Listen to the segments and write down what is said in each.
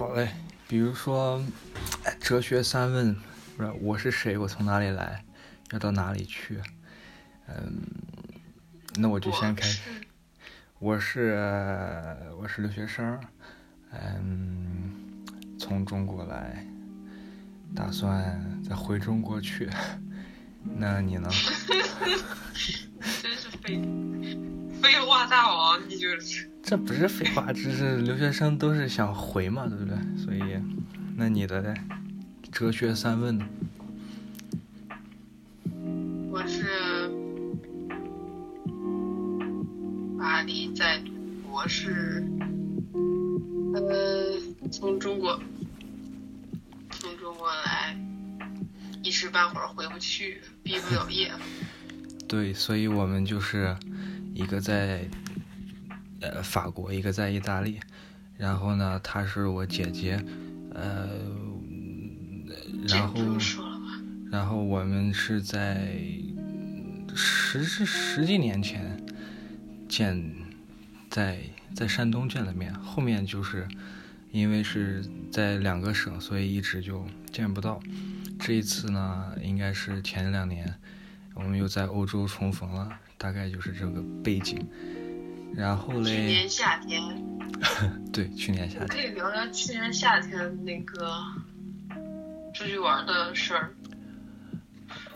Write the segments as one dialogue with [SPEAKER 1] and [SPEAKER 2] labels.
[SPEAKER 1] 好嘞，比如说，哲学三问，不是我是谁，我从哪里来，要到哪里去？嗯，那我就先开始。我是我是留学生，嗯，从中国来，打算再回中国去。那你呢？
[SPEAKER 2] 真是废废话大王，你就是。
[SPEAKER 1] 这不是废话，这是留学生都是想回嘛，对不对？所以，那你的哲学三问呢？
[SPEAKER 2] 我是巴黎在读博士，呃，从中国从中国来，一时半会儿回不去，毕不了业。
[SPEAKER 1] 对，所以我们就是一个在。呃，法国一个在意大利，然后呢，她是我姐姐，呃，然后，然后我们是在十十几年前见，在在山东见了面，后面就是因为是在两个省，所以一直就见不到。这一次呢，应该是前两年，我们又在欧洲重逢了，大概就是这个背景。然后嘞，
[SPEAKER 2] 去年夏天，
[SPEAKER 1] 对，去年夏天，
[SPEAKER 2] 可以聊聊去年夏天那个出去玩的事儿。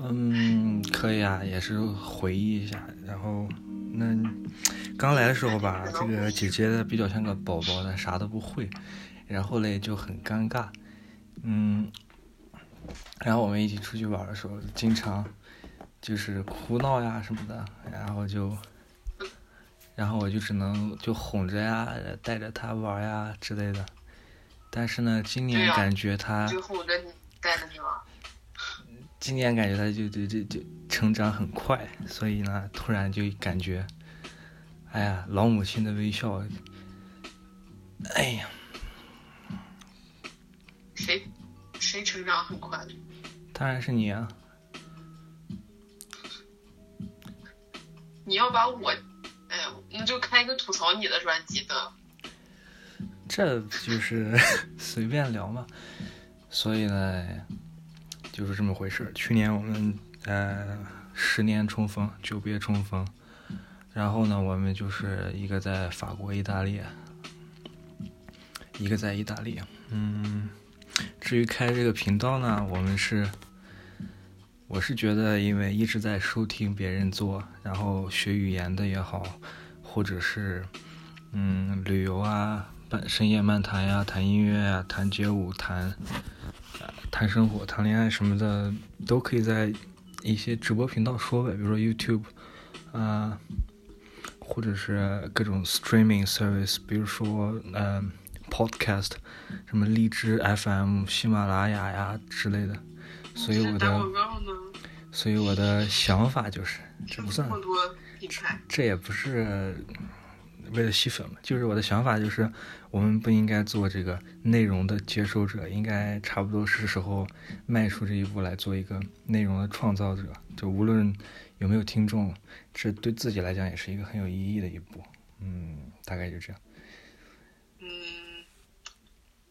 [SPEAKER 1] 嗯，可以啊，也是回忆一下。然后，那刚来的时候吧，这个姐姐比较像个宝宝的，啥都不会。然后嘞就很尴尬，嗯，然后我们一起出去玩的时候，经常就是哭闹呀什么的，然后就。然后我就只能就哄着呀，带着他玩呀之类的。但是呢，今年感觉他
[SPEAKER 2] 就哄着你，带着你玩。
[SPEAKER 1] 今年感觉他就就就就成长很快，所以呢，突然就感觉，哎呀，老母亲的微笑。哎呀，
[SPEAKER 2] 谁谁成长很快？
[SPEAKER 1] 当然是你啊！
[SPEAKER 2] 你要把我。那就开一个吐槽你的专辑的，
[SPEAKER 1] 这就是 随便聊嘛。所以呢，就是这么回事。去年我们呃十年重逢，久别重逢。然后呢，我们就是一个在法国、意大利，一个在意大利。嗯，至于开这个频道呢，我们是，我是觉得，因为一直在收听别人做，然后学语言的也好。或者是，嗯，旅游啊，深夜漫谈呀，谈音乐呀，谈街舞，谈，谈生活，谈恋爱什么的，都可以在一些直播频道说呗，比如说 YouTube，啊，或者是各种 streaming service，比如说嗯 Podcast，什么荔枝 FM、喜马拉雅呀之类的。所以我的，所以我的想法就是，这不算。这也不是为了吸粉嘛，就是我的想法就是，我们不应该做这个内容的接收者，应该差不多是时候迈出这一步来做一个内容的创造者。就无论有没有听众，这对自己来讲也是一个很有意义的一步。嗯，大概就这样。
[SPEAKER 2] 嗯，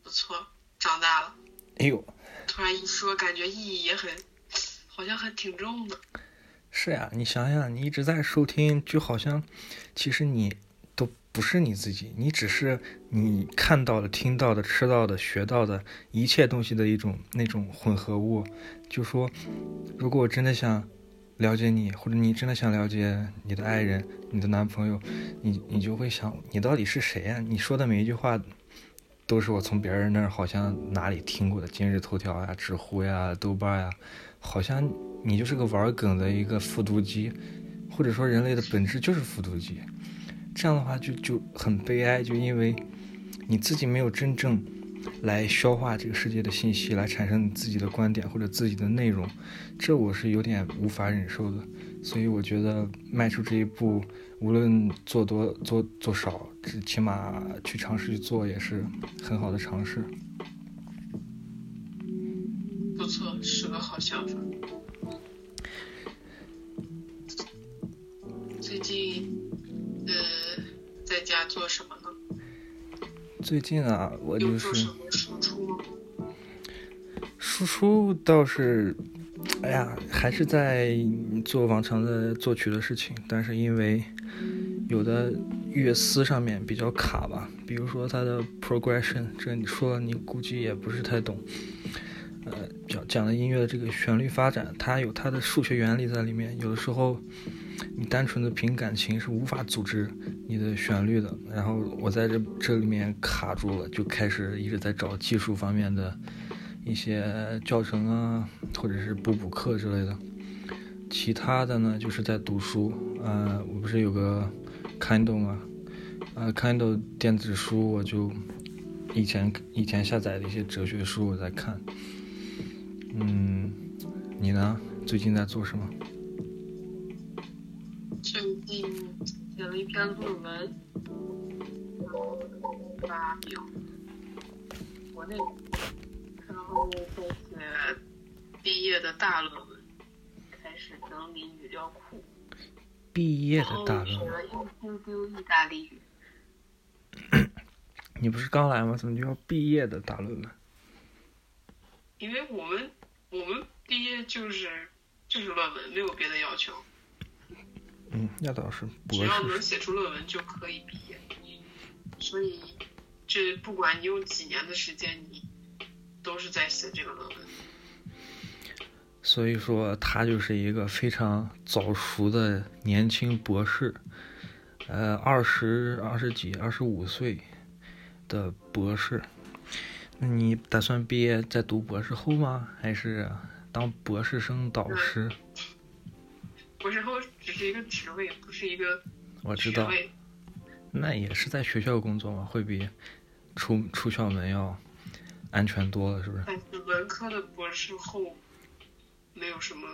[SPEAKER 2] 不错，长大了。
[SPEAKER 1] 哎呦，
[SPEAKER 2] 突然一说，感觉意义也很，好像还挺重的。
[SPEAKER 1] 是呀，你想想，你一直在收听，就好像其实你都不是你自己，你只是你看到的、听到的、吃到的、学到的一切东西的一种那种混合物。就说，如果我真的想了解你，或者你真的想了解你的爱人、你的男朋友，你你就会想，你到底是谁呀？你说的每一句话都是我从别人那儿好像哪里听过的，今日头条呀、知乎呀、豆瓣呀，好像。你就是个玩梗的一个复读机，或者说人类的本质就是复读机，这样的话就就很悲哀，就因为你自己没有真正来消化这个世界的信息，来产生你自己的观点或者自己的内容，这我是有点无法忍受的。所以我觉得迈出这一步，无论做多做做少，起码去尝试去做也是很好的尝试。
[SPEAKER 2] 不错，是个好想法。最近，呃，在家做什么呢？
[SPEAKER 1] 最近啊，我就是
[SPEAKER 2] 输出？
[SPEAKER 1] 输出倒是，哎呀，还是在做往常的作曲的事情，但是因为有的乐思上面比较卡吧，比如说它的 progression，这你说你估计也不是太懂。呃，讲讲的音乐的这个旋律发展，它有它的数学原理在里面，有的时候你单纯的凭感情是无法组织你的旋律的。然后我在这这里面卡住了，就开始一直在找技术方面的一些教程啊，或者是补补课之类的。其他的呢，就是在读书。呃，我不是有个 Kindle 吗？呃，Kindle 电子书，我就以前以前下载的一些哲学书我在看。嗯，你呢？最近在做什么？
[SPEAKER 2] 最近写了一篇论文，然后发表国内，然后在写毕业的大论文，开始整理语料库，
[SPEAKER 1] 毕业的大论
[SPEAKER 2] 学
[SPEAKER 1] 文，
[SPEAKER 2] 了一丢丢意大利语。
[SPEAKER 1] 你不是刚来吗？怎么就要毕业的大论文？
[SPEAKER 2] 因为我们我们毕业就是就是论文，没有别的要求，
[SPEAKER 1] 嗯，那倒是，
[SPEAKER 2] 只要能写出论文就可以毕业。所以这不管你用几年的时间，你都是在写这个论文。
[SPEAKER 1] 所以说他就是一个非常早熟的年轻博士，呃，二十二十几、二十五岁的博士。那你打算毕业再读博士后吗？还是当博士生导师？
[SPEAKER 2] 博士后只是一个职位，不是一个
[SPEAKER 1] 我知道，那也是在学校工作嘛，会比出出校门要安全多了，是不是？
[SPEAKER 2] 但是文科的博士后没有什么，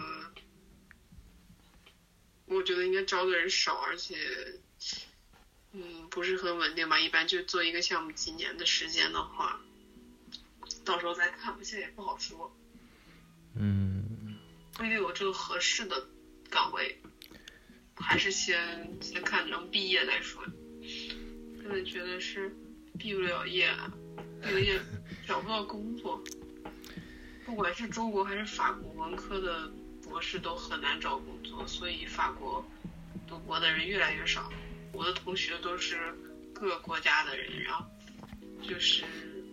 [SPEAKER 2] 我觉得应该招的人少，而且，嗯，不是很稳定吧。一般就做一个项目几年的时间的话，到时候再看吧，现在也不好说，
[SPEAKER 1] 嗯，
[SPEAKER 2] 不一定有这个合适的岗位，还是先先看能毕业再说。真的觉得是毕不了业，毕了业找不到工作。不管是中国还是法国，文科的博士都很难找工作，所以法国读博的人越来越少。我的同学都是各个国家的人，然后就是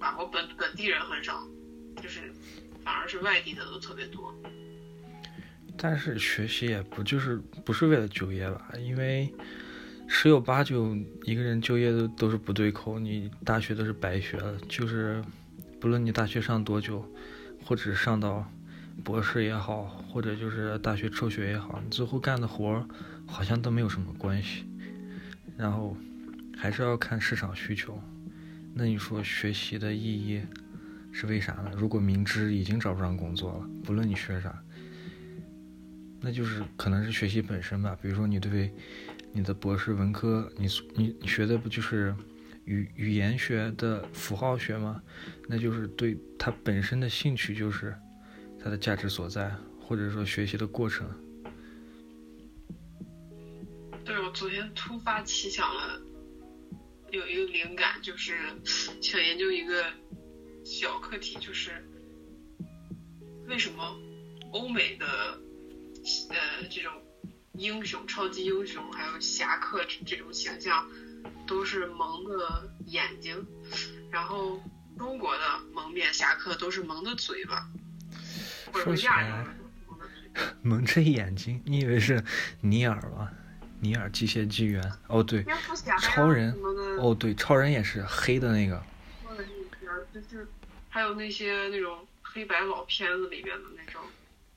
[SPEAKER 2] 然后本本地人很少，就是反而是外地的都特别多。
[SPEAKER 1] 但是学习也不就是不是为了就业吧？因为十有八九一个人就业都都是不对口，你大学都是白学了。就是不论你大学上多久，或者上到博士也好，或者就是大学辍学也好，你最后干的活儿好像都没有什么关系。然后还是要看市场需求。那你说学习的意义是为啥呢？如果明知已经找不上工作了，不论你学啥。那就是可能是学习本身吧，比如说你对你的博士文科，你你学的不就是语语言学的符号学吗？那就是对它本身的兴趣就是它的价值所在，或者说学习的过程。
[SPEAKER 2] 对，我昨天突发奇想了，有一个灵感，就是想研究一个小课题，就是为什么欧美的呃这种英雄、超级英雄还有侠客这这种形象都是蒙的眼睛，然后中国的蒙面侠客都是蒙的嘴巴，或者
[SPEAKER 1] 说
[SPEAKER 2] 亚洲。蒙
[SPEAKER 1] 着眼睛，你以为是尼尔吗？尼尔机械纪元？哦对，超人哦对，超人也是黑的那个。
[SPEAKER 2] 还有那些那种黑白老片子里面的那种，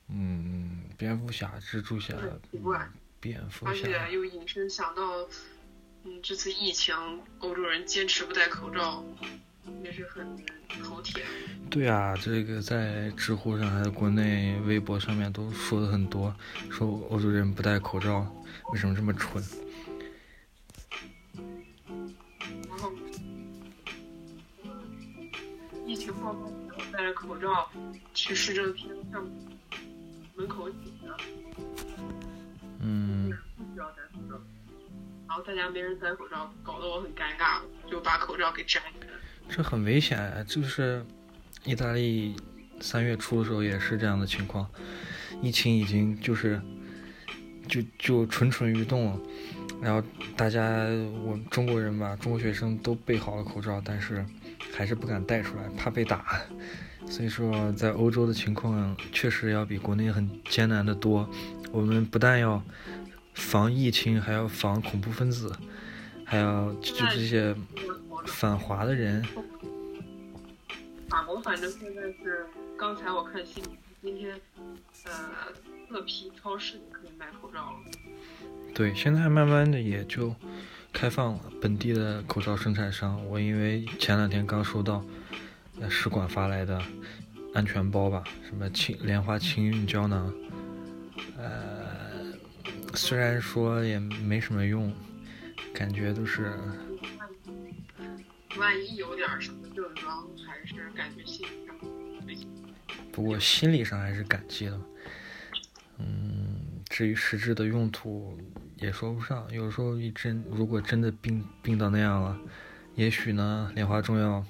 [SPEAKER 1] 嗯，蝙蝠侠、蜘蛛侠、
[SPEAKER 2] 很奇怪，
[SPEAKER 1] 蝙蝠侠而。
[SPEAKER 2] 且又引申想到，嗯，这次疫情欧洲人坚持不戴口罩，也是很头铁。
[SPEAKER 1] 对啊，这个在知乎上还有国内微博上面都说的很多，说欧洲人不戴口罩，为什么这么蠢？
[SPEAKER 2] 然后，疫情爆发以后，戴着口罩去市政厅上门口挤着，
[SPEAKER 1] 嗯，
[SPEAKER 2] 不需要戴口罩。然后大家没人戴口罩，搞得我很尴尬，就把口罩给摘下来。
[SPEAKER 1] 这很危险！就是意大利三月初的时候也是这样的情况，疫情已经就是就就蠢蠢欲动了。然后大家，我中国人吧，中国学生都备好了口罩，但是还是不敢戴出来，怕被打。所以说，在欧洲的情况确实要比国内很艰难的多。我们不但要防疫情，还要防恐怖分子，还要就这些反华的人。
[SPEAKER 2] 法国反正现在是，刚才我看新闻，今天呃，各批超市可以买口罩了。
[SPEAKER 1] 对，现在慢慢的也就开放了本地的口罩生产商。我因为前两天刚收到使馆发来的安全包吧，什么清莲花清运胶囊，呃，虽然说也没什么用，感觉都是。
[SPEAKER 2] 万一有点什么症状，还是感觉心里上。
[SPEAKER 1] 不过心理上还是感激的。嗯，至于实质的用途。也说不上，有时候一真如果真的病病到那样了，也许呢，莲花中药、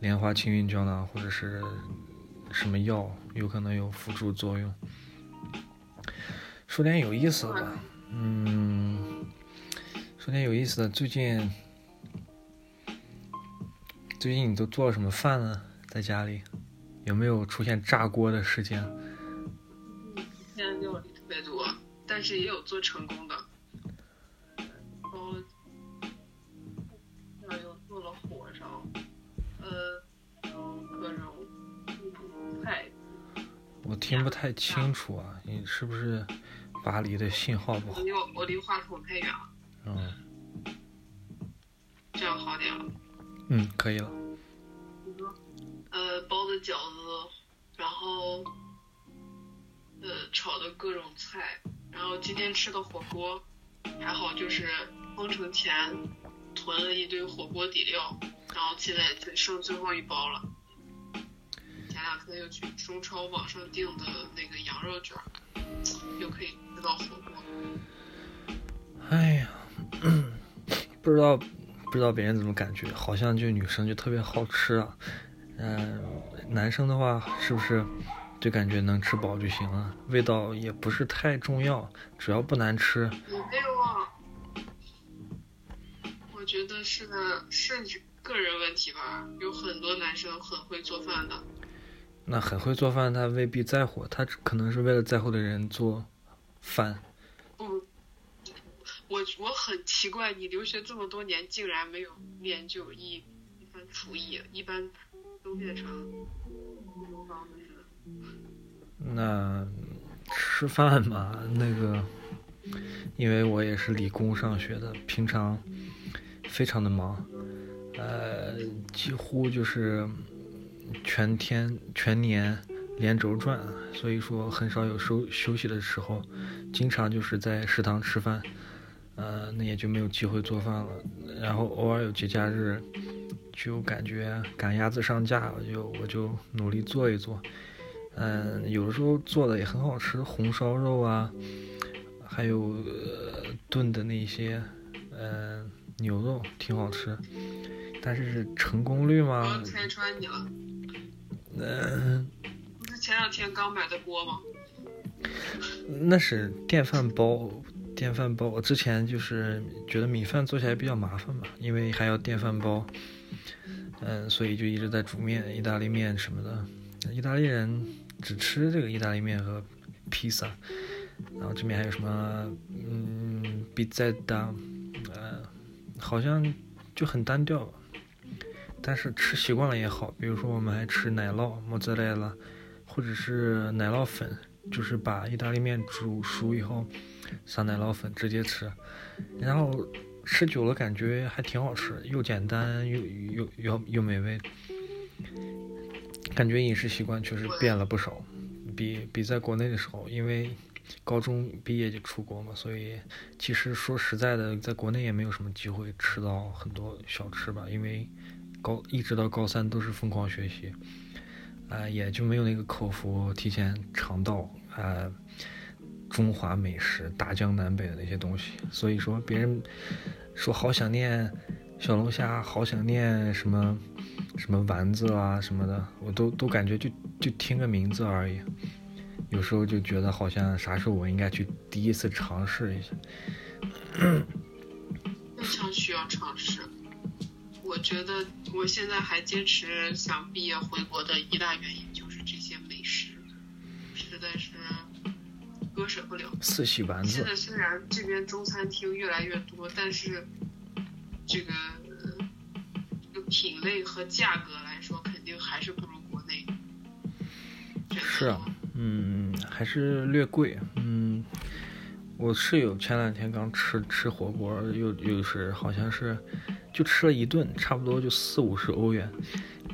[SPEAKER 1] 莲花清运胶囊或者是什么药，有可能有辅助作用。说点有意思的吧，嗯，说点有意思的，最近最近你都做了什么饭呢？在家里有没有出现炸锅的事件？
[SPEAKER 2] 现在料理特别多，但是也有做成功的。
[SPEAKER 1] 我听不太清楚啊，你是不是巴黎的信号不好？
[SPEAKER 2] 离我离话筒太远了。嗯。这样好点了。
[SPEAKER 1] 嗯，可以了。
[SPEAKER 2] 呃，包的饺子，然后呃炒的各种菜，然后今天吃的火锅，还好就是封城前囤了一堆火锅底料，然后现在只剩最后一包了。前两天又去中超网上订的那个羊肉卷，又可以吃到火锅。哎呀，
[SPEAKER 1] 不知道不知道别人怎么感觉，好像就女生就特别好吃啊。嗯，男生的话是不是就感觉能吃饱就行了？味道也不是太重要，只要不难吃。
[SPEAKER 2] 没有啊，我觉得是是个人问题吧，有很多男生很会做饭的。
[SPEAKER 1] 那很会做饭，他未必在乎，他可能是为了在乎的人做饭。
[SPEAKER 2] 不，我我很奇怪，你留学这么多年，竟然没有练就一一番厨艺，一般都变成厨房的
[SPEAKER 1] 事。那吃饭嘛，那个，因为我也是理工上学的，平常非常的忙，呃，几乎就是。全天全年连轴转，所以说很少有休休息的时候，经常就是在食堂吃饭，呃，那也就没有机会做饭了。然后偶尔有节假日，就感觉赶鸭子上架，我就我就努力做一做。嗯，有的时候做的也很好吃，红烧肉啊，还有炖的那些，嗯，牛肉挺好吃。但是成功率吗？
[SPEAKER 2] 我拆穿你了。嗯，不是前两天刚买的锅吗？
[SPEAKER 1] 那是电饭煲，电饭煲。我之前就是觉得米饭做起来比较麻烦嘛，因为还要电饭煲，嗯，所以就一直在煮面，意大利面什么的。意大利人只吃这个意大利面和披萨，然后这边还有什么，嗯，比在当，呃，好像就很单调。但是吃习惯了也好，比如说我们还吃奶酪、莫兹莱拉，或者是奶酪粉，就是把意大利面煮熟以后撒奶酪粉直接吃，然后吃久了感觉还挺好吃，又简单又又又又美味，感觉饮食习惯确实变了不少，比比在国内的时候，因为高中毕业就出国嘛，所以其实说实在的，在国内也没有什么机会吃到很多小吃吧，因为。高一直到高三都是疯狂学习，啊，也就没有那个口福提前尝到啊中华美食大江南北的那些东西。所以说别人说好想念小龙虾，好想念什么什么丸子啊什么的，我都都感觉就就听个名字而已。有时候就觉得好像啥时候我应该去第一次尝试一下。
[SPEAKER 2] 非常需要尝试。我觉得我现在还坚持想毕业回国的一大原因
[SPEAKER 1] 四喜丸子
[SPEAKER 2] 现。在虽然这边中餐厅越来越多，但是这个呃这个品类和价格来说，肯定还是不如国内。
[SPEAKER 1] 是啊，嗯，还是略贵。嗯，我室友前两天刚吃吃火锅，又又是好像是就吃了一顿，差不多就四五十欧元，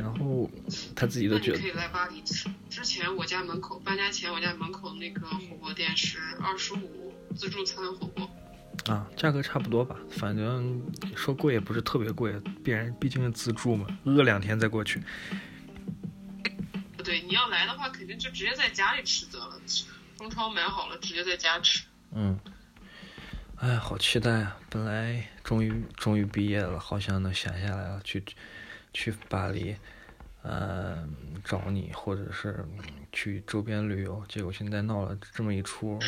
[SPEAKER 1] 然后他自己都觉得
[SPEAKER 2] 可以来巴黎吃。之前我家门口搬家前，我家门口那个火锅店是二十五自助餐火锅。
[SPEAKER 1] 啊，价格差不多吧，反正说贵也不是特别贵，必然毕竟是自助嘛，饿两天再过去。
[SPEAKER 2] 不对，你要来的话，肯定就直接在家里吃得了，中超买好了，直接在家吃。
[SPEAKER 1] 嗯，哎，好期待啊！本来终于终于毕业了，好像能闲下来了，去去巴黎，呃，找你，或者是去周边旅游。结果现在闹了这么一出，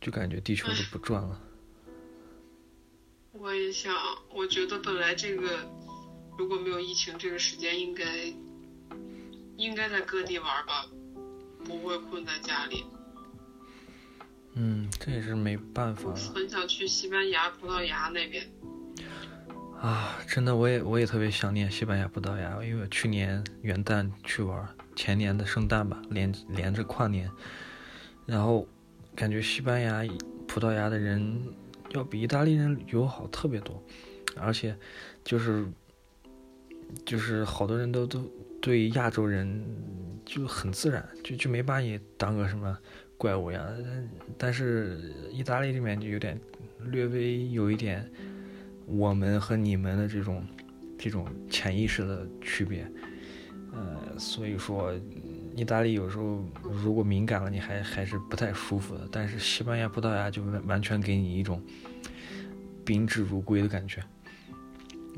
[SPEAKER 1] 就感觉地球都不转了。
[SPEAKER 2] 我也想，我觉得本来这个如果没有疫情，这个时间应该应该在各地玩吧，不会困在家里。
[SPEAKER 1] 嗯，这也是没办法
[SPEAKER 2] 很想去西班牙、葡萄牙那边。
[SPEAKER 1] 啊！真的，我也我也特别想念西班牙、葡萄牙，因为去年元旦去玩，前年的圣诞吧，连连着跨年，然后感觉西班牙、葡萄牙的人要比意大利人友好特别多，而且就是就是好多人都都对亚洲人就很自然，就就没把你当个什么怪物一样。但但是意大利这边就有点略微有一点我们和你们的这种这种潜意识的区别，呃，所以说意大利有时候如果敏感了，你还还是不太舒服的。但是西班牙、葡萄牙就完完全给你一种宾至如归的感觉，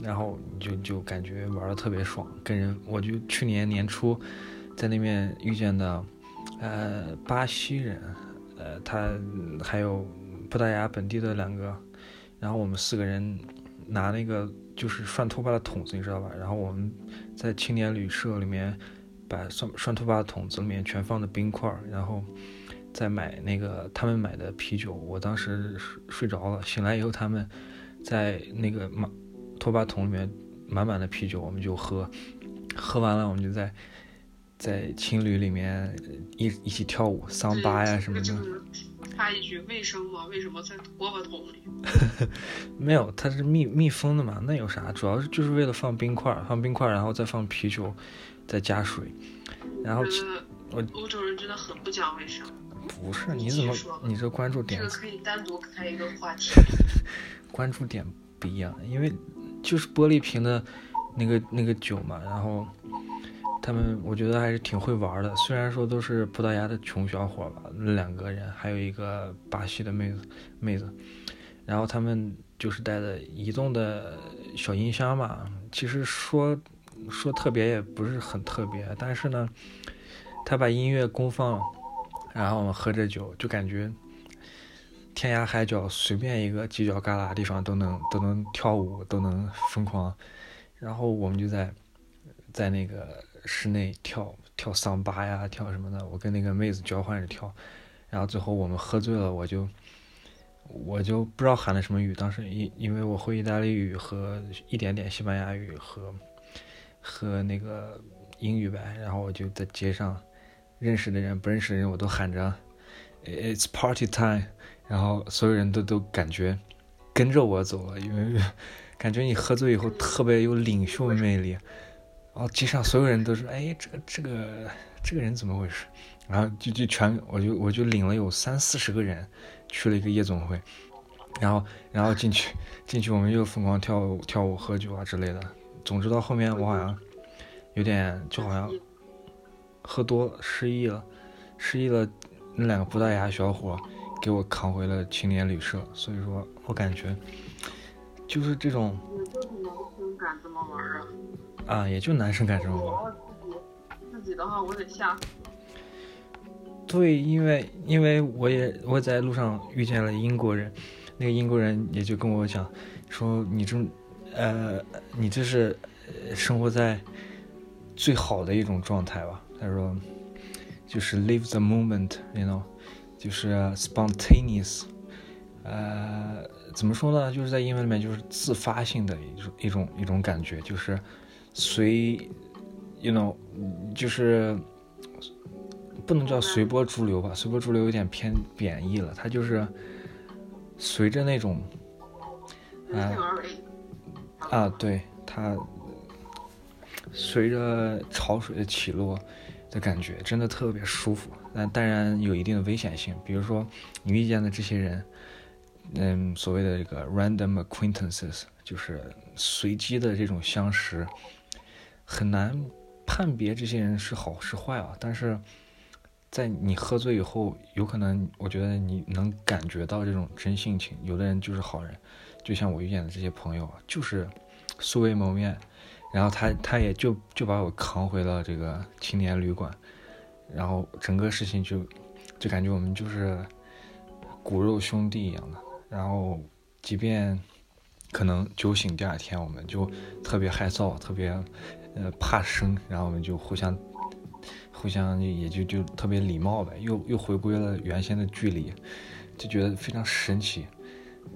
[SPEAKER 1] 然后就就感觉玩的特别爽，跟人我就去年年初在那边遇见的，呃，巴西人，呃，他还有葡萄牙本地的两个，然后我们四个人拿那个就是涮拖把的桶子，你知道吧？然后我们在青年旅社里面把涮涮拖把的桶子里面全放的冰块儿，然后再买那个他们买的啤酒。我当时睡睡着了，醒来以后他们在那个满拖把桶里面满满的啤酒，我们就喝，喝完了我们就在在青旅里面一一起跳舞桑巴呀什么的。
[SPEAKER 2] 这个插一句，卫生吗？为什么在拖把桶里？
[SPEAKER 1] 没有，它是密密封的嘛，那有啥？主要是就是为了放冰块儿，放冰块儿，然后再放啤酒，再加水，然后其
[SPEAKER 2] 我
[SPEAKER 1] 我
[SPEAKER 2] 欧洲人真的很不讲卫生。
[SPEAKER 1] 不是你怎么
[SPEAKER 2] 说
[SPEAKER 1] 你这关注
[SPEAKER 2] 这
[SPEAKER 1] 点
[SPEAKER 2] 个可以单独开一个话题。
[SPEAKER 1] 关注点不一样，因为就是玻璃瓶的那个那个酒嘛，然后他们我觉得还是挺会玩的，虽然说都是葡萄牙的穷小伙吧，那两个人还有一个巴西的妹子妹子，然后他们就是带的移动的小音箱嘛，其实说说特别也不是很特别，但是呢，他把音乐公放，然后我们喝着酒，就感觉天涯海角随便一个犄角旮旯地方都能都能跳舞，都能疯狂。然后我们就在在那个室内跳跳桑巴呀，跳什么的。我跟那个妹子交换着跳，然后最后我们喝醉了，我就我就不知道喊了什么语。当时因因为我会意大利语和一点点西班牙语和和那个英语呗，然后我就在街上认识的人不认识的人我都喊着 "It's party time"。然后所有人都都感觉跟着我走了，因为感觉你喝醉以后特别有领袖魅力。然后街上所有人都说：“哎，这个这个这个人怎么回事？”然后就就全我就我就领了有三四十个人去了一个夜总会，然后然后进去进去我们又疯狂跳舞跳舞喝酒啊之类的。总之到后面我好像有点就好像喝多失忆了，失忆了。那两个葡萄牙小伙。给我扛回了青年旅社，所以说我感觉就是这种，
[SPEAKER 2] 啊？
[SPEAKER 1] 啊，也就男生干这么玩。
[SPEAKER 2] 我自己自己的话，我得下。
[SPEAKER 1] 对，因为因为我也我在路上遇见了英国人，那个英国人也就跟我讲，说你这，呃，你这是生活在最好的一种状态吧？他说，就是 live the moment，you know，就是 spontaneous，呃，怎么说呢？就是在英文里面就是自发性的一种一种一种感觉，就是随，you know，就是。不能叫随波逐流吧，随波逐流有点偏贬义了。它就是随着那种，
[SPEAKER 2] 啊
[SPEAKER 1] 啊，对，它随着潮水的起落的感觉，真的特别舒服。但当然有一定的危险性，比如说你遇见的这些人，嗯，所谓的这个 random acquaintances，就是随机的这种相识，很难判别这些人是好是坏啊。但是在你喝醉以后，有可能我觉得你能感觉到这种真性情。有的人就是好人，就像我遇见的这些朋友，就是素未谋面，然后他他也就就把我扛回了这个青年旅馆，然后整个事情就就感觉我们就是骨肉兄弟一样的。然后即便可能酒醒第二天，我们就特别害臊，特别呃怕生，然后我们就互相。互相也就就特别礼貌呗，又又回归了原先的距离，就觉得非常神奇。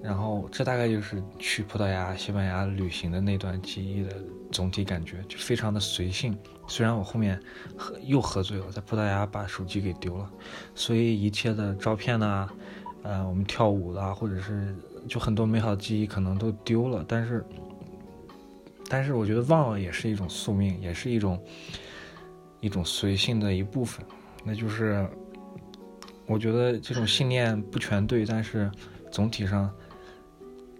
[SPEAKER 1] 然后这大概就是去葡萄牙、西班牙旅行的那段记忆的总体感觉，就非常的随性。虽然我后面喝又喝醉了，在葡萄牙把手机给丢了，所以一切的照片呢，呃，我们跳舞的，或者是就很多美好的记忆可能都丢了。但是，但是我觉得忘了也是一种宿命，也是一种。一种随性的一部分，那就是我觉得这种信念不全对，但是总体上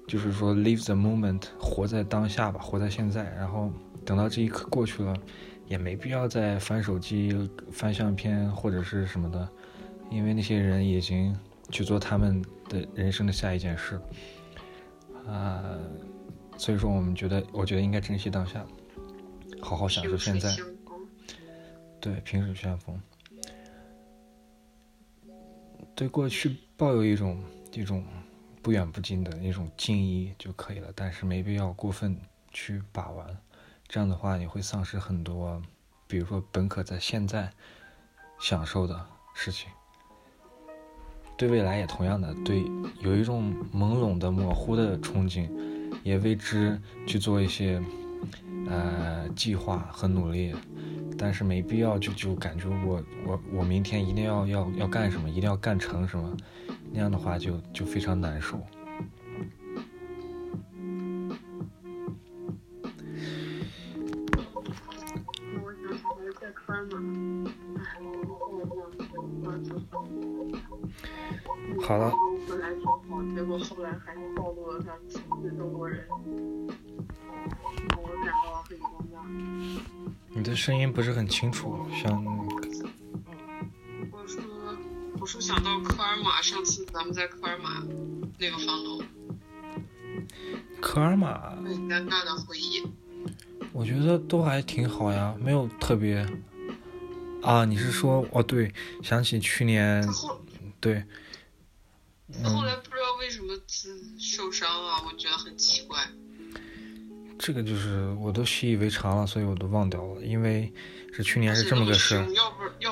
[SPEAKER 1] 就是说 live the moment，活在当下吧，活在现在。然后等到这一刻过去了，也没必要再翻手机、翻相片或者是什么的，因为那些人已经去做他们的人生的下一件事。啊，所以说我们觉得，我觉得应该珍惜当下，好好享受现在。对，萍水相逢。对过去抱有一种一种不远不近的一种敬意就可以了，但是没必要过分去把玩。这样的话，你会丧失很多，比如说本可在现在享受的事情。对未来也同样的，对有一种朦胧的、模糊的憧憬，也为之去做一些呃计划和努力。但是没必要就就感觉我我我明天一定要要要干什么，一定要干成什么，那样的话就就非常难受。好了。本来挺好，结果后来还是暴露了他的声音不是很清楚，像。
[SPEAKER 2] 我说，我说想到科尔玛，上次咱们在科尔玛那个房楼。
[SPEAKER 1] 科尔玛。
[SPEAKER 2] 很尴尬的回忆。
[SPEAKER 1] 我觉得都还挺好呀，没有特别。啊，你是说哦？对，想起去年。对。
[SPEAKER 2] 后来不知道为什么受伤啊，我觉得很奇怪。
[SPEAKER 1] 这个就是我都习以为常了，所以我都忘掉了。因为是去年是这么个事儿，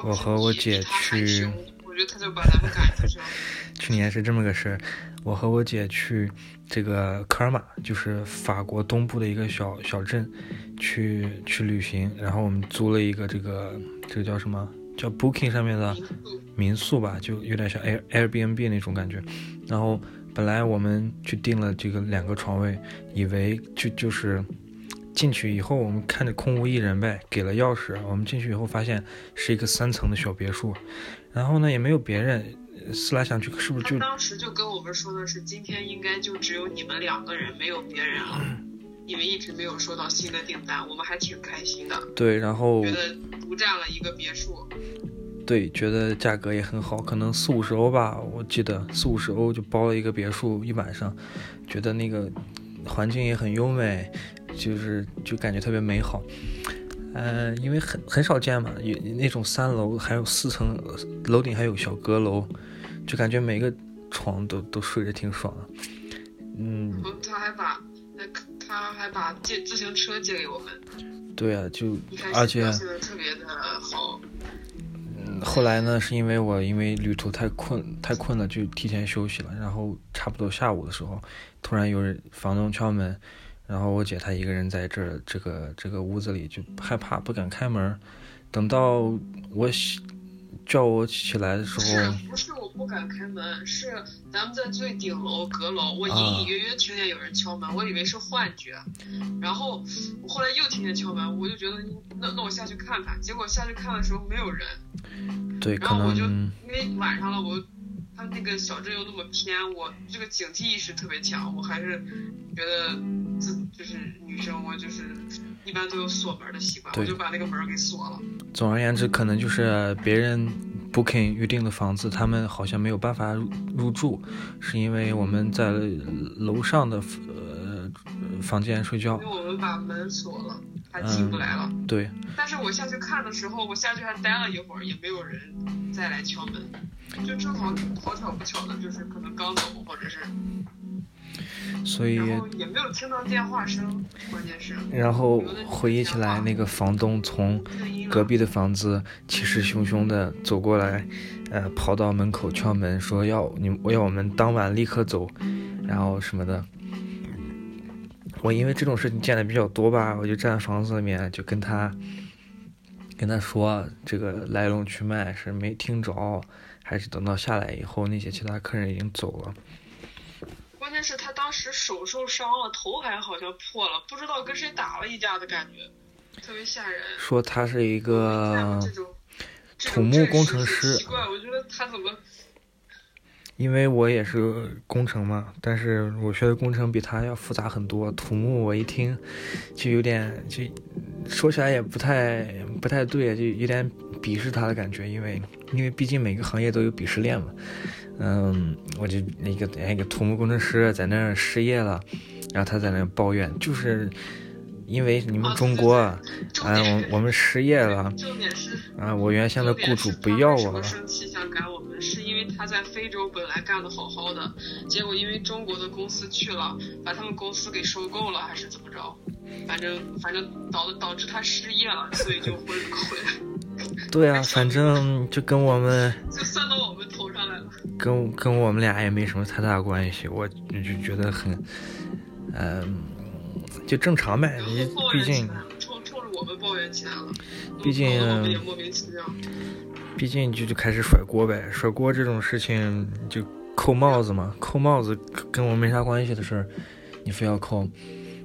[SPEAKER 1] 我和我姐去，
[SPEAKER 2] 我觉得他就把咱们赶出去了。
[SPEAKER 1] 去年是这么个事儿，我和我姐去这个科尔玛，就是法国东部的一个小小镇，去去旅行。然后我们租了一个这个这个叫什么叫 Booking 上面的民宿吧，就有点像 Air Airbnb 那种感觉。然后。本来我们去订了这个两个床位，以为就就是进去以后，我们看着空无一人呗，给了钥匙。我们进去以后发现是一个三层的小别墅，然后呢也没有别人。思来想去，是不是就
[SPEAKER 2] 当时就跟我们说的是，今天应该就只有你们两个人，没有别人了。因为一直没有收到新的订单，我们还挺开心的。
[SPEAKER 1] 对，然后
[SPEAKER 2] 觉得独占了一个别墅。
[SPEAKER 1] 对，觉得价格也很好，可能四五十欧吧，我记得四五十欧就包了一个别墅一晚上，觉得那个环境也很优美，就是就感觉特别美好。呃，因为很很少见嘛，有那种三楼还有四层，楼顶还有小阁楼，就感觉每个床都都睡着挺爽的。嗯，
[SPEAKER 2] 他还把那他还把借自行车借给我们。
[SPEAKER 1] 对啊，就而且
[SPEAKER 2] 特别的好。
[SPEAKER 1] 后来呢，是因为我因为旅途太困太困了，就提前休息了。然后差不多下午的时候，突然有人房东敲门。然后我姐她一个人在这这个这个屋子里就害怕不敢开门，等到我叫我起来的时候，
[SPEAKER 2] 是不是我不敢开门？是咱们在最顶楼阁楼，我隐隐约约听见有人敲门，我以为是幻觉。然后我后来又听见敲门，我就觉得那那我下去看看。结果下去看的时候没有人。
[SPEAKER 1] 对，
[SPEAKER 2] 然后我就因为晚上了，我。他那个小镇又那么偏，我这个警惕意识特别强，我还是觉得自就是女生，我就是一般都有锁门的习惯，我就把那个门给锁了。
[SPEAKER 1] 总而言之，可能就是别人 booking 预定的房子，他们好像没有办法入住，是因为我们在楼上的呃房间睡觉。
[SPEAKER 2] 因为我们把门锁了，他进不来了。
[SPEAKER 1] 对。
[SPEAKER 2] 但是我下去看的时候，我下去还待了一会儿，也没有人再来敲门。就正好好巧不巧的，就是可能刚走，或者是，
[SPEAKER 1] 所以
[SPEAKER 2] 也没有听到电话声，关键是。
[SPEAKER 1] 然后回忆起来，那个房东从隔壁的房子气势汹汹的走过来，呃，跑到门口敲门，说要你，我要我们当晚立刻走，然后什么的。我因为这种事情见的比较多吧，我就站房子里面就跟他跟他说这个来龙去脉是没听着。还是等到下来以后，那些其他客人已经走了。
[SPEAKER 2] 关键是，他当时手受伤了，头还好像破了，不知道跟谁打了一架的感觉，特别吓人。
[SPEAKER 1] 说他是一个土木工程师。
[SPEAKER 2] 奇怪，我觉得他怎么？
[SPEAKER 1] 因为我也是工程嘛，但是我学的工程比他要复杂很多。土木我一听就有点，就说起来也不太不太对，就有点。鄙视他的感觉，因为因为毕竟每个行业都有鄙视链嘛。嗯，我就那个那个土木工程师在那儿失业了，然后他在那抱怨，就是因为你们中国啊，我我们失业了，啊，我原先的雇主不要我了。
[SPEAKER 2] 生气想赶我们，是因为他在非洲本来干的好好的，结果因为中国的公司去了，把他们公司给收购了，还是怎么着？反正反正导导致他失业了，所以就回回来。
[SPEAKER 1] 对啊，反正就跟我们
[SPEAKER 2] 就算到我们头上来了，
[SPEAKER 1] 跟跟我们俩也没什么太大关系，我就觉得很，嗯，就正常呗。你毕竟
[SPEAKER 2] 冲冲着我们抱怨起来了，
[SPEAKER 1] 毕竟
[SPEAKER 2] 也莫名其妙。
[SPEAKER 1] 毕竟就就开始甩锅呗，甩锅这种事情就扣帽子嘛，扣帽子跟我没啥关系的事儿，你非要扣。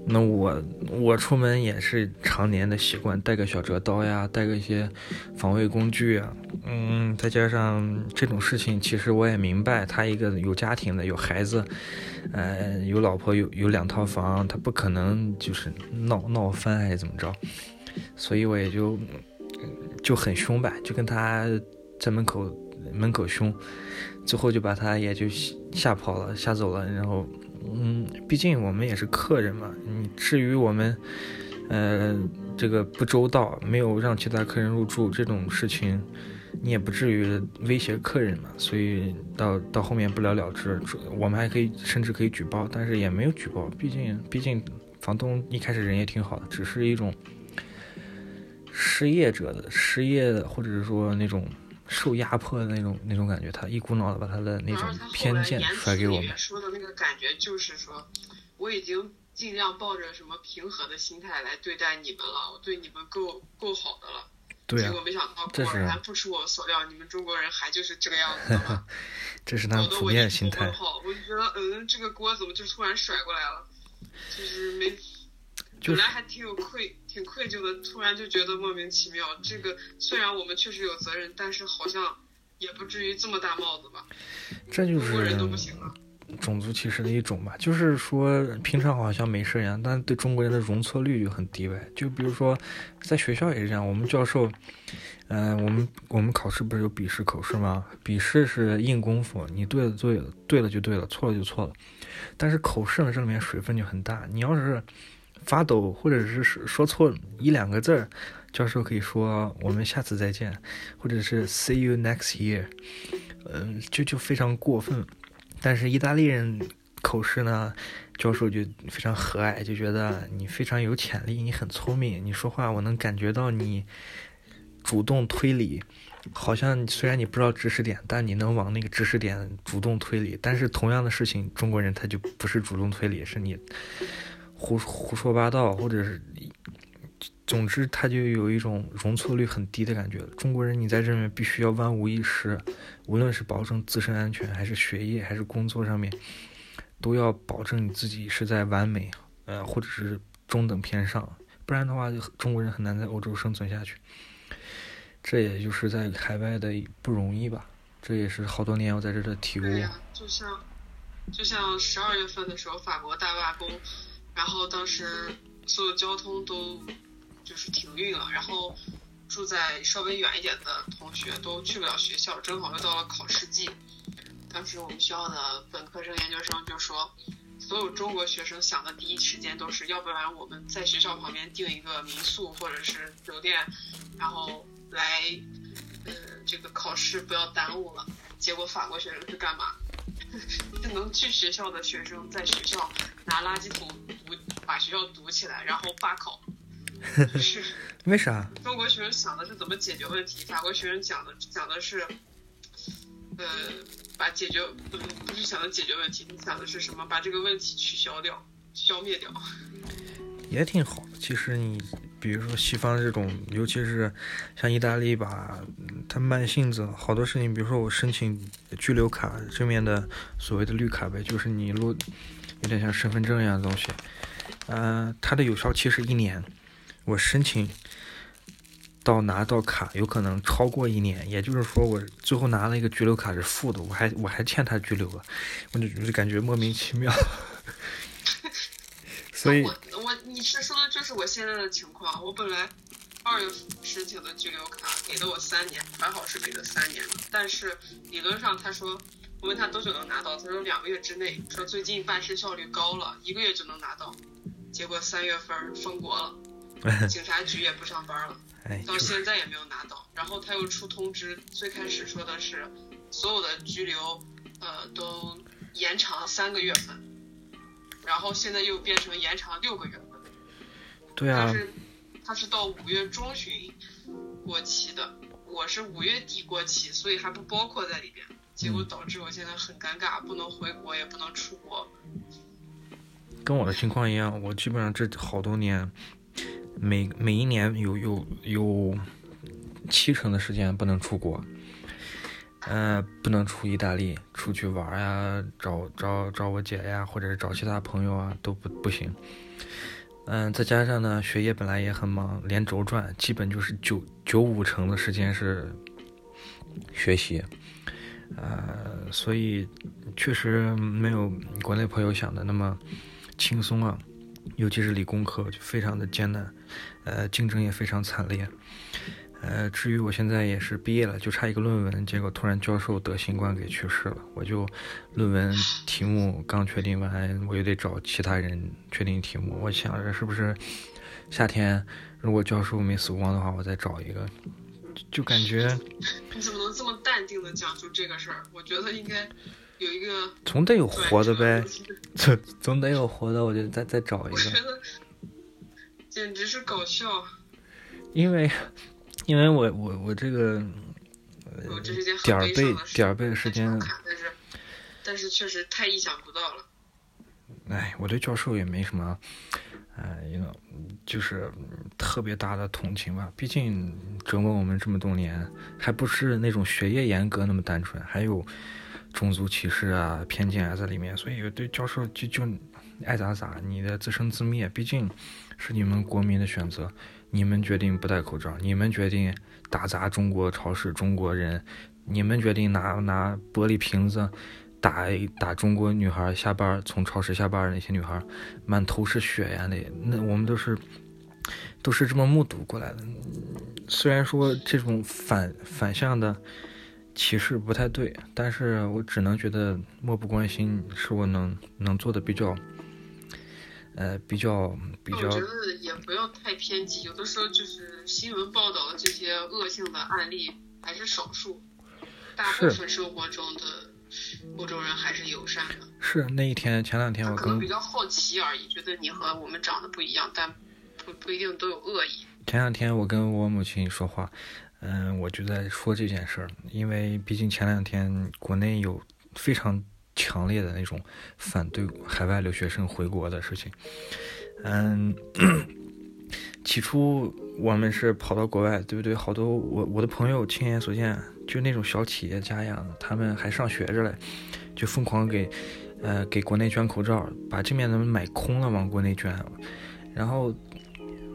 [SPEAKER 1] 那我我出门也是常年的习惯，带个小折刀呀，带个一些防卫工具啊，嗯，再加上这种事情，其实我也明白，他一个有家庭的，有孩子，呃，有老婆，有有两套房，他不可能就是闹闹翻还是怎么着，所以我也就就很凶吧，就跟他在门口门口凶，最后就把他也就吓跑了，吓走了，然后。嗯，毕竟我们也是客人嘛。你至于我们，呃，这个不周到，没有让其他客人入住这种事情，你也不至于威胁客人嘛。所以到到后面不了了之，我们还可以甚至可以举报，但是也没有举报。毕竟毕竟房东一开始人也挺好的，只是一种失业者的失业的，或者是说那种。受压迫的那种那种感觉，他一股脑的把他的那种偏见甩给我们。
[SPEAKER 2] 说的那个感觉就是说，我已经尽量抱着什么平和的心态来对待你们了，我对你们够够好的了。
[SPEAKER 1] 对
[SPEAKER 2] 结果没想到，果然不出我所料，你们中国人还就是这个样子。
[SPEAKER 1] 这是他们普遍心态。
[SPEAKER 2] 我就觉得，嗯，这个锅怎么就突然甩过来了？就是没。本来还挺有愧，挺愧疚的，突然就觉得莫名其妙。这个虽然我们确实有责任，但是好像也不至于这么大帽子吧？
[SPEAKER 1] 这就是种族歧视的一种吧。就是说平常好像没事一样，但对中国人的容错率就很低呗。就比如说在学校也是这样，我们教授，嗯，我们我们考试不是有笔试口试吗？笔试是硬功夫，你对了对了，对了就对了，错了就错了。但是口试呢，这里面水分就很大，你要是。发抖，或者是说错一两个字，教授可以说我们下次再见，或者是 see you next year，嗯，就就非常过分。但是意大利人口试呢，教授就非常和蔼，就觉得你非常有潜力，你很聪明，你说话我能感觉到你主动推理。好像虽然你不知道知识点，但你能往那个知识点主动推理。但是同样的事情，中国人他就不是主动推理，是你胡胡说八道，或者是，总之他就有一种容错率很低的感觉。中国人你在这面必须要万无一失，无论是保证自身安全，还是学业，还是工作上面，都要保证你自己是在完美，呃，或者是中等偏上，不然的话，中国人很难在欧洲生存下去。这也就是在海外的不容易吧，这也是好多年我在这的体悟。
[SPEAKER 2] 对呀，就像就像十二月份的时候，法国大罢工，然后当时所有交通都就是停运了，然后住在稍微远一点的同学都去不了学校，正好又到了考试季。当时我们学校的本科生、研究生就说，所有中国学生想的第一时间都是，要不然我们在学校旁边订一个民宿或者是酒店，然后。来，呃，这个考试不要耽误了。结果法国学生是干嘛？就能去学校的学生在学校拿垃圾桶堵，把学校堵起来，然后罢考。是
[SPEAKER 1] 为啥？
[SPEAKER 2] 中国学生想的是怎么解决问题，法国学生讲的讲的是，呃，把解决不不是想的解决问题，你想的是什么？把这个问题取消掉，消灭掉。
[SPEAKER 1] 也挺好的，其实你。比如说西方这种，尤其是像意大利吧，他慢性子，好多事情。比如说我申请居留卡这面的所谓的绿卡呗，就是你录有点像身份证一样的东西。嗯，它的有效期是一年，我申请到拿到卡有可能超过一年，也就是说我最后拿了一个居留卡是负的，我还我还欠他居留了，我就就感觉莫名其妙。所以。
[SPEAKER 2] 你是说的就是我现在的情况？我本来二月申请的居留卡给了我三年，还好是给了三年的。但是理论上他说，我问他多久能拿到，他说两个月之内。说最近办事效率高了，一个月就能拿到。结果三月份封国了，警察局也不上班了，到现在也没有拿到。然后他又出通知，最开始说的是所有的居留呃都延长三个月份，然后现在又变成延长六个月。
[SPEAKER 1] 对啊，
[SPEAKER 2] 但是它是到五月中旬过期的，我是五月底过期，所以还不包括在里边。结果导致我现在很尴尬，不能回国，也不能出国。
[SPEAKER 1] 跟我的情况一样，我基本上这好多年，每每一年有有有七成的时间不能出国，呃，不能出意大利出去玩呀，找找找我姐呀，或者是找其他朋友啊，都不不行。嗯，再加上呢，学业本来也很忙，连轴转，基本就是九九五成的时间是学习，呃，所以确实没有国内朋友想的那么轻松啊，尤其是理工科就非常的艰难，呃，竞争也非常惨烈。呃，至于我现在也是毕业了，就差一个论文，结果突然教授得新冠给去世了，我就论文题目刚确定完，我又得找其他人确定题目。我想着是不是夏天如果教授没死光的话，我再找一个，就感觉
[SPEAKER 2] 你怎么能这么淡定的讲就这个事儿？我觉得应该有一个
[SPEAKER 1] 总得有活的呗，总总得有活的，我就再再找一个。我
[SPEAKER 2] 觉得简直是搞笑，
[SPEAKER 1] 因为。因为我我我这个点儿背点儿背的时间，
[SPEAKER 2] 但是但是确实太意想不到了。
[SPEAKER 1] 哎，我对教授也没什么，哎，一个就是特别大的同情吧。毕竟折磨我们这么多年，还不是那种学业严格那么单纯，还有种族歧视啊、偏见啊在里面。所以对教授就就爱咋咋，你的自生自灭，毕竟是你们国民的选择。你们决定不戴口罩，你们决定打砸中国超市、中国人，你们决定拿拿玻璃瓶子打打中国女孩下班从超市下班的那些女孩，满头是血呀！那那我们都是都是这么目睹过来的。虽然说这种反反向的歧视不太对，但是我只能觉得漠不关心是我能能做的比较呃，比较比较。我
[SPEAKER 2] 觉得也不要太偏激，有的时候就是新闻报道的这些恶性的案例还是少数，大部分生活中的欧洲人还是友善的。
[SPEAKER 1] 是那一天前两天我
[SPEAKER 2] 可能比较好奇而已，觉得你和我们长得不一样，但不不一定都有恶意。
[SPEAKER 1] 前两天我跟我母亲说话，嗯，我就在说这件事儿，因为毕竟前两天国内有非常。强烈的那种反对海外留学生回国的事情，嗯，起初我们是跑到国外，对不对？好多我我的朋友亲眼所见，就那种小企业家一样的，他们还上学着嘞，就疯狂给呃给国内捐口罩，把这面的买空了往国内捐，然后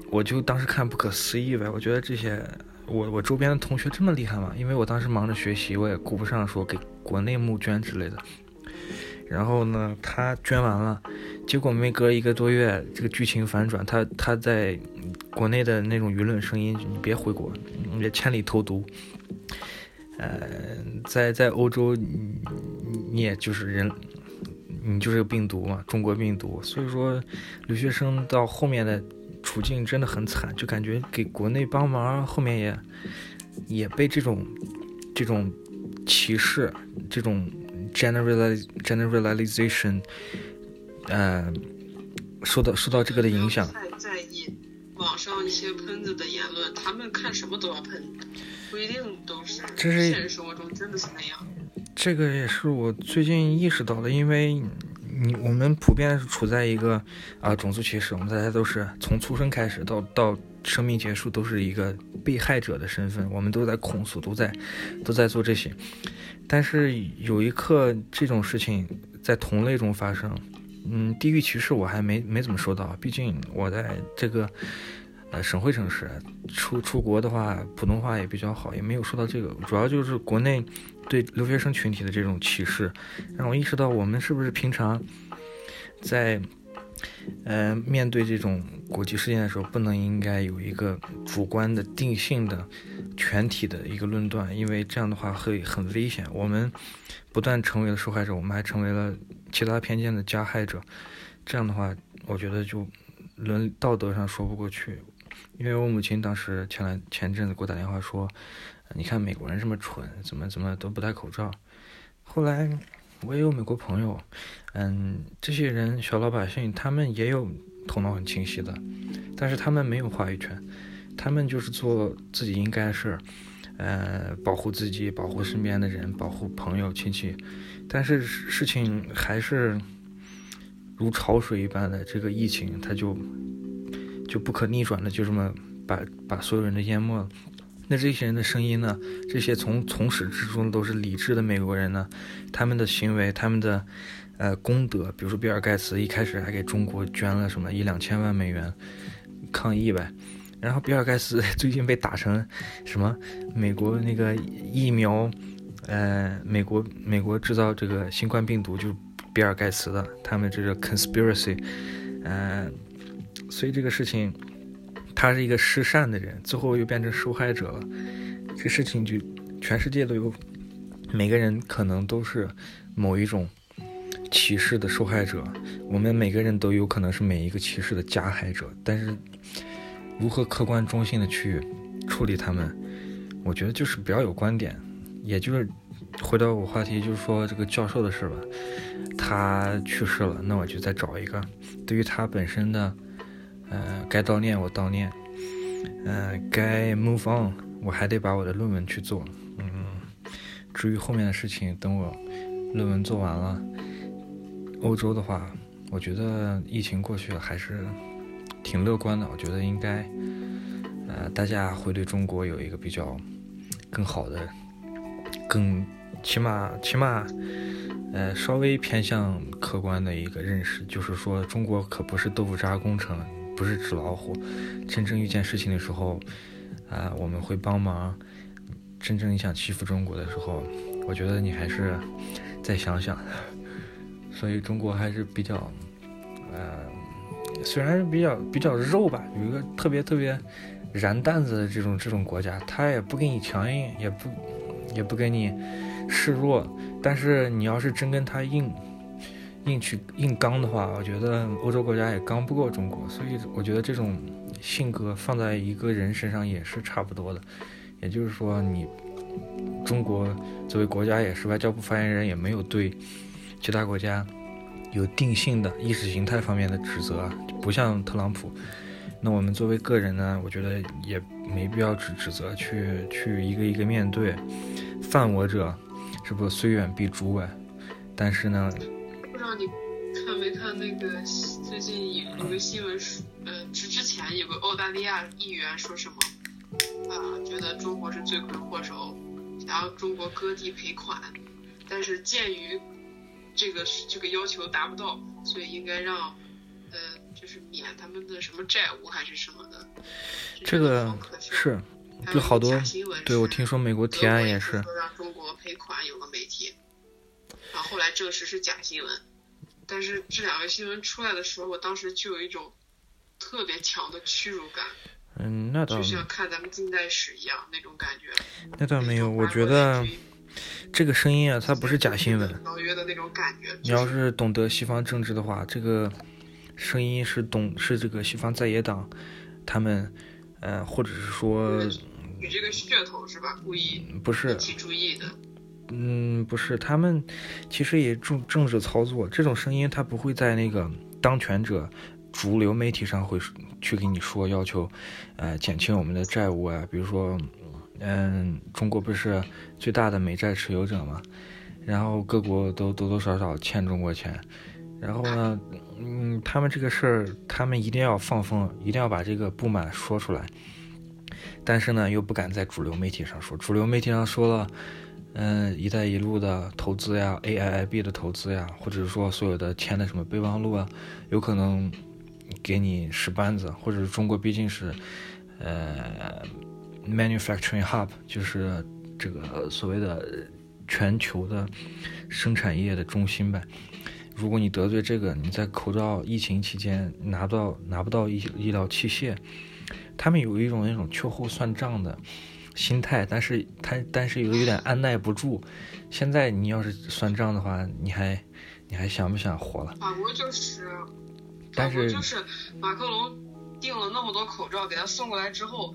[SPEAKER 1] 我就当时看不可思议呗，我觉得这些我我周边的同学这么厉害吗？因为我当时忙着学习，我也顾不上说给国内募捐之类的。然后呢，他捐完了，结果没隔一个多月，这个剧情反转，他他在国内的那种舆论声音，你别回国，你千里投毒。呃，在在欧洲，你你也就是人，你就是个病毒嘛，中国病毒。所以说，留学生到后面的处境真的很惨，就感觉给国内帮忙，后面也也被这种这种歧视这种。Generaliz generalization，呃，受到受到这个的影响。
[SPEAKER 2] 太在意网上一些喷子的言论，他们看什么都要喷，不一定都是。
[SPEAKER 1] 这是
[SPEAKER 2] 现实生活中真的是那样。
[SPEAKER 1] 这个也是我最近意识到的，因为你我们普遍是处在一个啊种族歧视，我们大家都是从出生开始到到生命结束都是一个被害者的身份，我们都在控诉，都在都在做这些。但是有一刻，这种事情在同类中发生，嗯，地域歧视我还没没怎么收到，毕竟我在这个呃省会城市，出出国的话，普通话也比较好，也没有说到这个。主要就是国内对留学生群体的这种歧视，让我意识到我们是不是平常在。呃，面对这种国际事件的时候，不能应该有一个主观的定性的全体的一个论断，因为这样的话会很危险。我们不但成为了受害者，我们还成为了其他偏见的加害者。这样的话，我觉得就伦道德上说不过去。因为我母亲当时前来前阵子给我打电话说：“你看美国人这么蠢，怎么怎么都不戴口罩。”后来。我也有美国朋友，嗯，这些人小老百姓，他们也有头脑很清晰的，但是他们没有话语权，他们就是做自己应该的事，呃，保护自己，保护身边的人，保护朋友亲戚，但是事情还是如潮水一般的，这个疫情它就就不可逆转的，就这么把把所有人都淹没了。那这些人的声音呢？这些从从始至终都是理智的美国人呢？他们的行为，他们的呃功德，比如说比尔盖茨一开始还给中国捐了什么一两千万美元抗疫呗，然后比尔盖茨 最近被打成什么美国那个疫苗，呃，美国美国制造这个新冠病毒就是比尔盖茨的，他们这个 conspiracy，呃，所以这个事情。他是一个施善的人，最后又变成受害者了。这事情就全世界都有，每个人可能都是某一种歧视的受害者。我们每个人都有可能是每一个歧视的加害者。但是如何客观中性的去处理他们，我觉得就是不要有观点。也就是回到我话题，就是说这个教授的事吧。他去世了，那我就再找一个。对于他本身的。呃，该悼念我悼念，呃，该 move on，我还得把我的论文去做。嗯，至于后面的事情，等我论文做完了，欧洲的话，我觉得疫情过去了还是挺乐观的。我觉得应该，呃，大家会对中国有一个比较更好的、更起码起码，呃，稍微偏向客观的一个认识，就是说中国可不是豆腐渣工程。不是纸老虎，真正遇见事情的时候，啊，我们会帮忙。真正你想欺负中国的时候，我觉得你还是再想想。所以中国还是比较，呃，虽然是比较比较肉吧，有一个特别特别燃蛋子的这种这种国家，他也不给你强硬，也不也不给你示弱，但是你要是真跟他硬，硬去硬刚的话，我觉得欧洲国家也刚不过中国，所以我觉得这种性格放在一个人身上也是差不多的。也就是说，你中国作为国家也是外交部发言人，也没有对其他国家有定性的意识形态方面的指责，不像特朗普。那我们作为个人呢，我觉得也没必要指指责，去去一个一个面对。犯我者，是不虽远必诛啊？但是呢，
[SPEAKER 2] 不知道你看没看那个最近有有个新闻，呃，之之前有个澳大利亚议员说什么啊，觉得中国是罪魁祸首，想要中国割地赔款，但是鉴于这个这个要求达不到，所以应该让。呃，就是免他们的什么债务还是什么的，
[SPEAKER 1] 这个是，就好多，对我听说美国提案也是。
[SPEAKER 2] 让中国赔款，有个媒体，然后后来证实是假新闻，但是这两个新闻出来的时候，我当时就有一种特别强的屈辱感，
[SPEAKER 1] 嗯，那倒
[SPEAKER 2] 就像看咱们近代史一样那种感觉，
[SPEAKER 1] 那倒没有，我觉得这个声音啊，它不是假新闻，
[SPEAKER 2] 纽约的那种感觉，
[SPEAKER 1] 你要是懂得西方政治的话，这个。声音是懂是这个西方在野党，他们，呃，或者是说，
[SPEAKER 2] 你这个噱头是吧？故意
[SPEAKER 1] 不是
[SPEAKER 2] 引起注意的。
[SPEAKER 1] 嗯，不是，他们其实也重政治操作。这种声音他不会在那个当权者、主流媒体上会去给你说要求，呃，减轻我们的债务啊。比如说，嗯，中国不是最大的美债持有者嘛，然后各国都多多少少欠中国钱。然后呢，嗯，他们这个事儿，他们一定要放风，一定要把这个不满说出来，但是呢，又不敢在主流媒体上说。主流媒体上说了，嗯，“一带一路”的投资呀，AIIB 的投资呀，或者说所有的签的什么备忘录啊，有可能给你使绊子，或者中国毕竟是，呃，manufacturing hub，就是这个所谓的全球的生产业的中心呗。如果你得罪这个，你在口罩疫情期间拿不到拿不到医医疗器械，他们有一种那种秋后算账的心态，但是他但是又有点按耐不住。现在你要是算账的话，你还你还想不想活了？
[SPEAKER 2] 法国就是，
[SPEAKER 1] 但是
[SPEAKER 2] 就是马克龙订了那么多口罩给他送过来之后，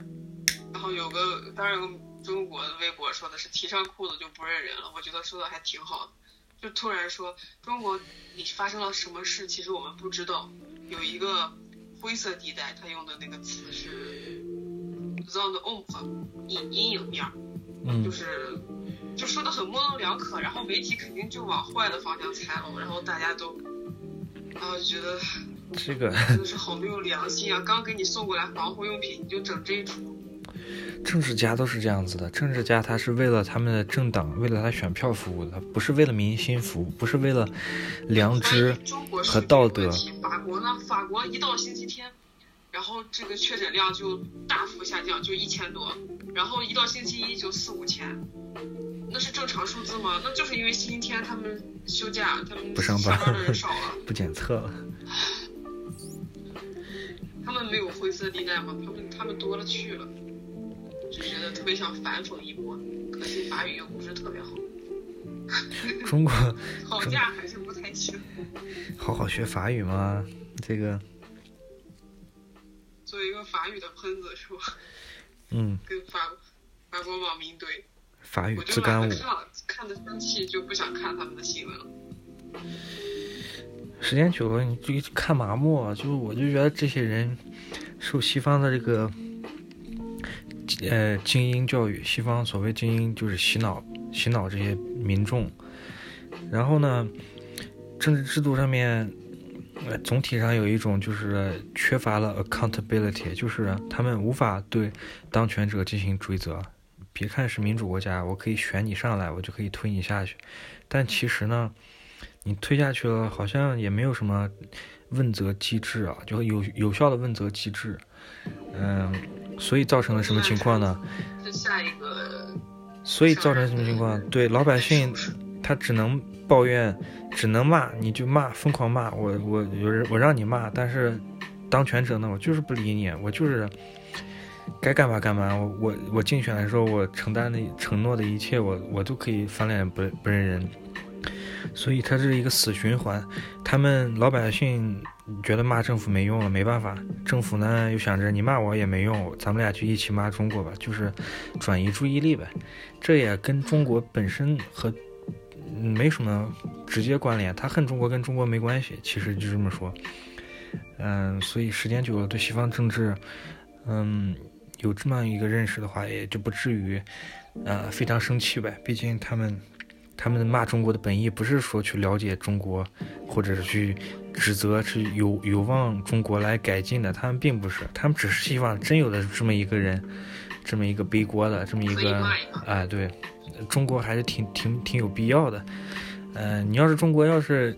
[SPEAKER 2] 然后有个当然有个中国的微博说的是提上裤子就不认人了，我觉得说的还挺好的。就突然说中国你发生了什么事，其实我们不知道。有一个灰色地带，他用的那个词是 zone of 阴阴影面，就是就说的很模棱两可，然后媒体肯定就往坏的方向猜了，然后大家都啊觉得
[SPEAKER 1] 这个
[SPEAKER 2] 真的是好没有良心啊！刚给你送过来防护用品，你就整这一出。
[SPEAKER 1] 政治家都是这样子的，政治家他是为了他们的政党，为了他选票服务的，不是为了民心服务，不是为了良知和道德。
[SPEAKER 2] 法国呢？法国一到星期天，然后这个确诊量就大幅下降，就一千多，然后一到星期一就四五千，那是正常数字吗？那就是因为星期天他们休假，他们
[SPEAKER 1] 不上班
[SPEAKER 2] 的人少了，
[SPEAKER 1] 不检测了。
[SPEAKER 2] 他们没有灰色地带吗？他们他们多了去了。就觉得特别想反讽一波，可惜法语又不是特别好。
[SPEAKER 1] 中国
[SPEAKER 2] 好架还是不太行。
[SPEAKER 1] 好好学法语吗？这个。
[SPEAKER 2] 作为一个法语的喷子是吧？
[SPEAKER 1] 嗯。
[SPEAKER 2] 跟法法国网民怼。
[SPEAKER 1] 法语自干
[SPEAKER 2] 我就看了，看的生气，就不想看他们的新闻了。
[SPEAKER 1] 时间久了，你就看麻木，就是我就觉得这些人受西方的这个。呃，精英教育，西方所谓精英就是洗脑，洗脑这些民众。然后呢，政治制度上面，呃，总体上有一种就是缺乏了 accountability，就是他们无法对当权者进行追责。别看是民主国家，我可以选你上来，我就可以推你下去。但其实呢，你推下去了，好像也没有什么问责机制啊，就有有效的问责机制。嗯。所以造成了什么情况呢？
[SPEAKER 2] 下一个。
[SPEAKER 1] 所以造成什么情况？对老百姓，他只能抱怨，只能骂，你就骂，疯狂骂我，我有人我让你骂，但是当权者呢，我就是不理你，我就是该干嘛干嘛。我我我竞选的时候，我承担的承诺的一切，我我都可以翻脸不不认人。所以它是一个死循环。他们老百姓觉得骂政府没用了，没办法，政府呢又想着你骂我也没用，咱们俩就一起骂中国吧，就是转移注意力呗。这也跟中国本身和没什么直接关联，他恨中国跟中国没关系，其实就这么说。嗯，所以时间久了，对西方政治，嗯，有这么一个认识的话，也就不至于，呃，非常生气呗。毕竟他们，他们骂中国的本意不是说去了解中国，或者是去指责，是有有望中国来改进的。他们并不是，他们只是希望真有的这么一个人，这么一个背锅的，这么一个，哎，对，中国还是挺挺挺有必要的。嗯，你要是中国要是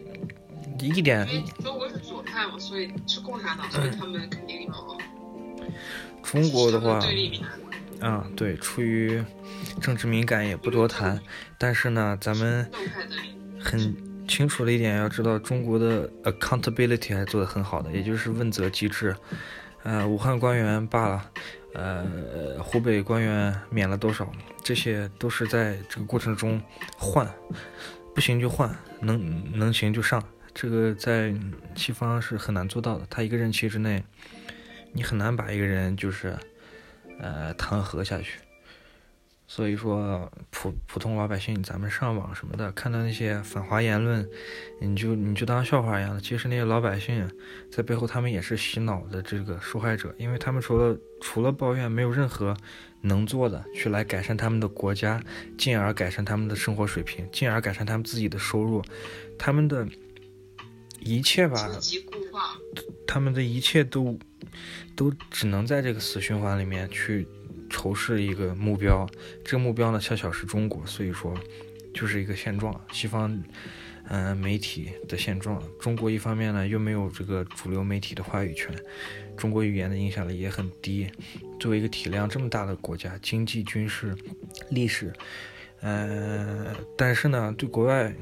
[SPEAKER 1] 一点。
[SPEAKER 2] 中国是左派嘛所以是共产党，所以他们肯定要。
[SPEAKER 1] 中国的话，啊，对，出于政治敏感也不多谈。但是呢，咱们很清楚的一点要知道，中国的 accountability 还做得很好的，也就是问责机制。呃，武汉官员罢了，呃，湖北官员免了多少，这些都是在这个过程中换，不行就换，能能行就上。这个在西方是很难做到的，他一个任期之内，你很难把一个人就是，呃，弹劾下去。所以说，普普通老百姓，咱们上网什么的，看到那些反华言论，你就你就当笑话一样的。其实那些老百姓在背后，他们也是洗脑的这个受害者，因为他们除了除了抱怨，没有任何能做的去来改善他们的国家，进而改善他们的生活水平，进而改善他们自己的收入，他们的。一切吧，他们的一切都都只能在这个死循环里面去仇视一个目标，这个目标呢恰巧是中国，所以说就是一个现状，西方嗯媒体的现状。中国一方面呢又没有这个主流媒体的话语权，中国语言的影响力也很低。作为一个体量这么大的国家，经济、军事、历史，呃，但是呢对国外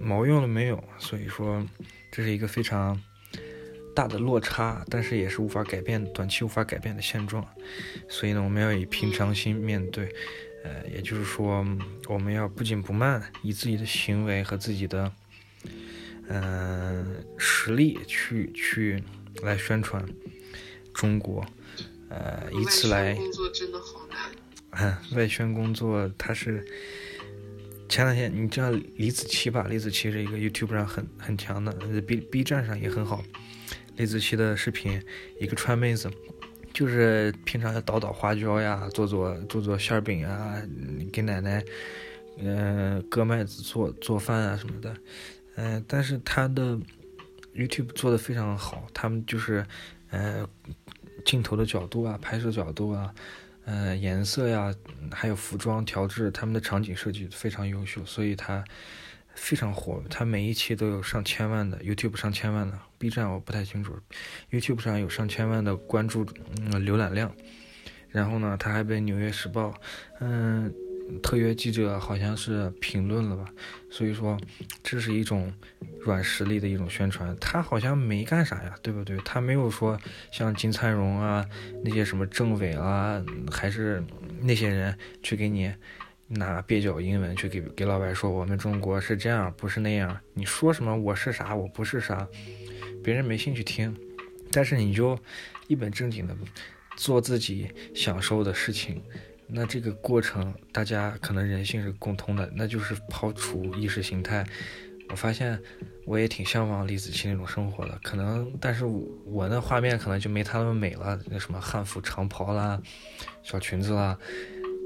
[SPEAKER 1] 毛用都没有，所以说。这是一个非常大的落差，但是也是无法改变、短期无法改变的现状。所以呢，我们要以平常心面对。呃，也就是说，我们要不紧不慢，以自己的行为和自己的嗯实力去去来宣传中国。呃，以此来。
[SPEAKER 2] 工作真的好
[SPEAKER 1] 难。外宣工作，它是。前两天你知道李子柒吧？李子柒是一个 YouTube 上很很强的，B B 站上也很好。李子柒的视频，一个川妹子，就是平常要捣捣花椒呀，做做做做馅饼啊，给奶奶，嗯，割麦子做做饭啊什么的。嗯，但是他的 YouTube 做的非常好，他们就是，呃，镜头的角度啊，拍摄角度啊。呃，颜色呀，还有服装调制，他们的场景设计非常优秀，所以它非常火。它每一期都有上千万的 YouTube 上千万的，B 站我不太清楚，YouTube 上有上千万的关注，嗯，浏览量。然后呢，他还被《纽约时报》嗯。特约记者好像是评论了吧，所以说这是一种软实力的一种宣传。他好像没干啥呀，对不对？他没有说像金灿荣啊那些什么政委啊，还是那些人去给你拿蹩脚英文去给给老白说我们中国是这样，不是那样。你说什么我是啥，我不是啥，别人没兴趣听。但是你就一本正经的做自己享受的事情。那这个过程，大家可能人性是共通的，那就是抛除意识形态。我发现我也挺向往李子柒那种生活的，可能，但是我那画面可能就没她那么美了，那什么汉服长袍啦，小裙子啦。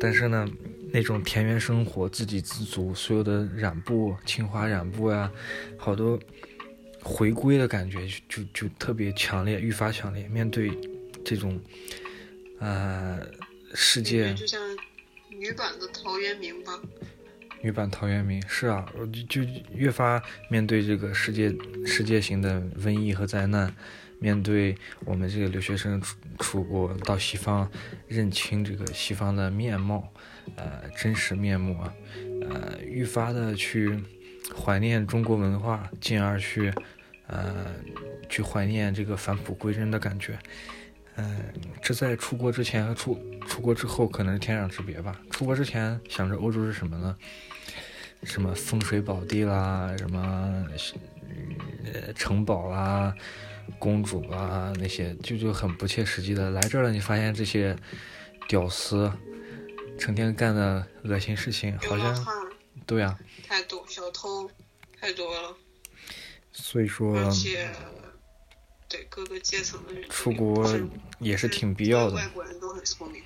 [SPEAKER 1] 但是呢，那种田园生活，自给自足，所有的染布、青花染布呀，好多回归的感觉就就特别强烈，愈发强烈。面对这种，呃。世界
[SPEAKER 2] 就像女版的陶渊明吧，
[SPEAKER 1] 女版陶渊明是啊，我就就越发面对这个世界世界型的瘟疫和灾难，面对我们这个留学生出出国到西方认清这个西方的面貌，呃，真实面目啊，呃，愈发的去怀念中国文化，进而去呃去怀念这个返璞归真的感觉。嗯，这在出国之前和出出国之后可能是天壤之别吧。出国之前想着欧洲是什么呢？什么风水宝地啦，什么呃城堡啦、公主啊那些，就就很不切实际的。来这儿了，你发现这些屌丝成天干的恶心事情，好像对呀，
[SPEAKER 2] 太多小偷太多了，
[SPEAKER 1] 所以说
[SPEAKER 2] 而且对各个阶层的人
[SPEAKER 1] 出国也是挺必要的。
[SPEAKER 2] 外国人都很聪明，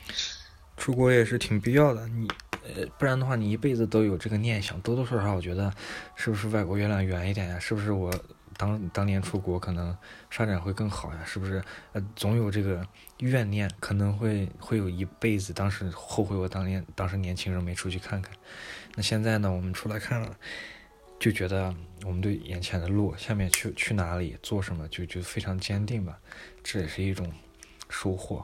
[SPEAKER 1] 出国也是挺必要的。你呃，不然的话，你一辈子都有这个念想，多多少少，我觉得是不是外国月亮圆一点呀？是不是我当当年出国可能发展会更好呀？是不是？呃，总有这个怨念，可能会会有一辈子，当时后悔我当年当时年轻人没出去看看。那现在呢，我们出来看了，就觉得我们对眼前的路，下面去去哪里做什么，就就非常坚定吧。这也是一种收获。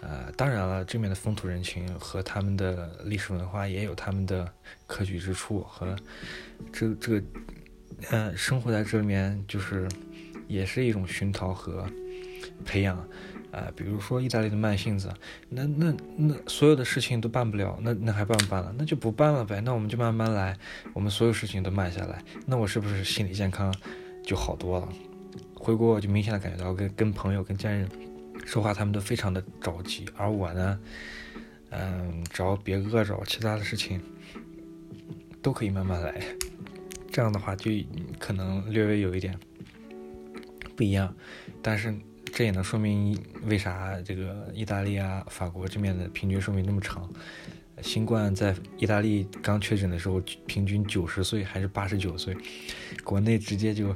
[SPEAKER 1] 呃，当然了，这面的风土人情和他们的历史文化也有他们的可取之处，和这这个呃，生活在这里面就是也是一种熏陶和培养。啊，比如说意大利的慢性子，那那那所有的事情都办不了，那那还办不办了？那就不办了呗，那我们就慢慢来，我们所有事情都慢下来，那我是不是心理健康就好多了？回国我就明显的感觉到跟跟朋友跟家人。说话他们都非常的着急，而我呢，嗯，只要别饿着，其他的事情都可以慢慢来。这样的话就可能略微有一点不一样，但是这也能说明为啥这个意大利啊、法国这面的平均寿命那么长。新冠在意大利刚确诊的时候，平均九十岁还是八十九岁，国内直接就。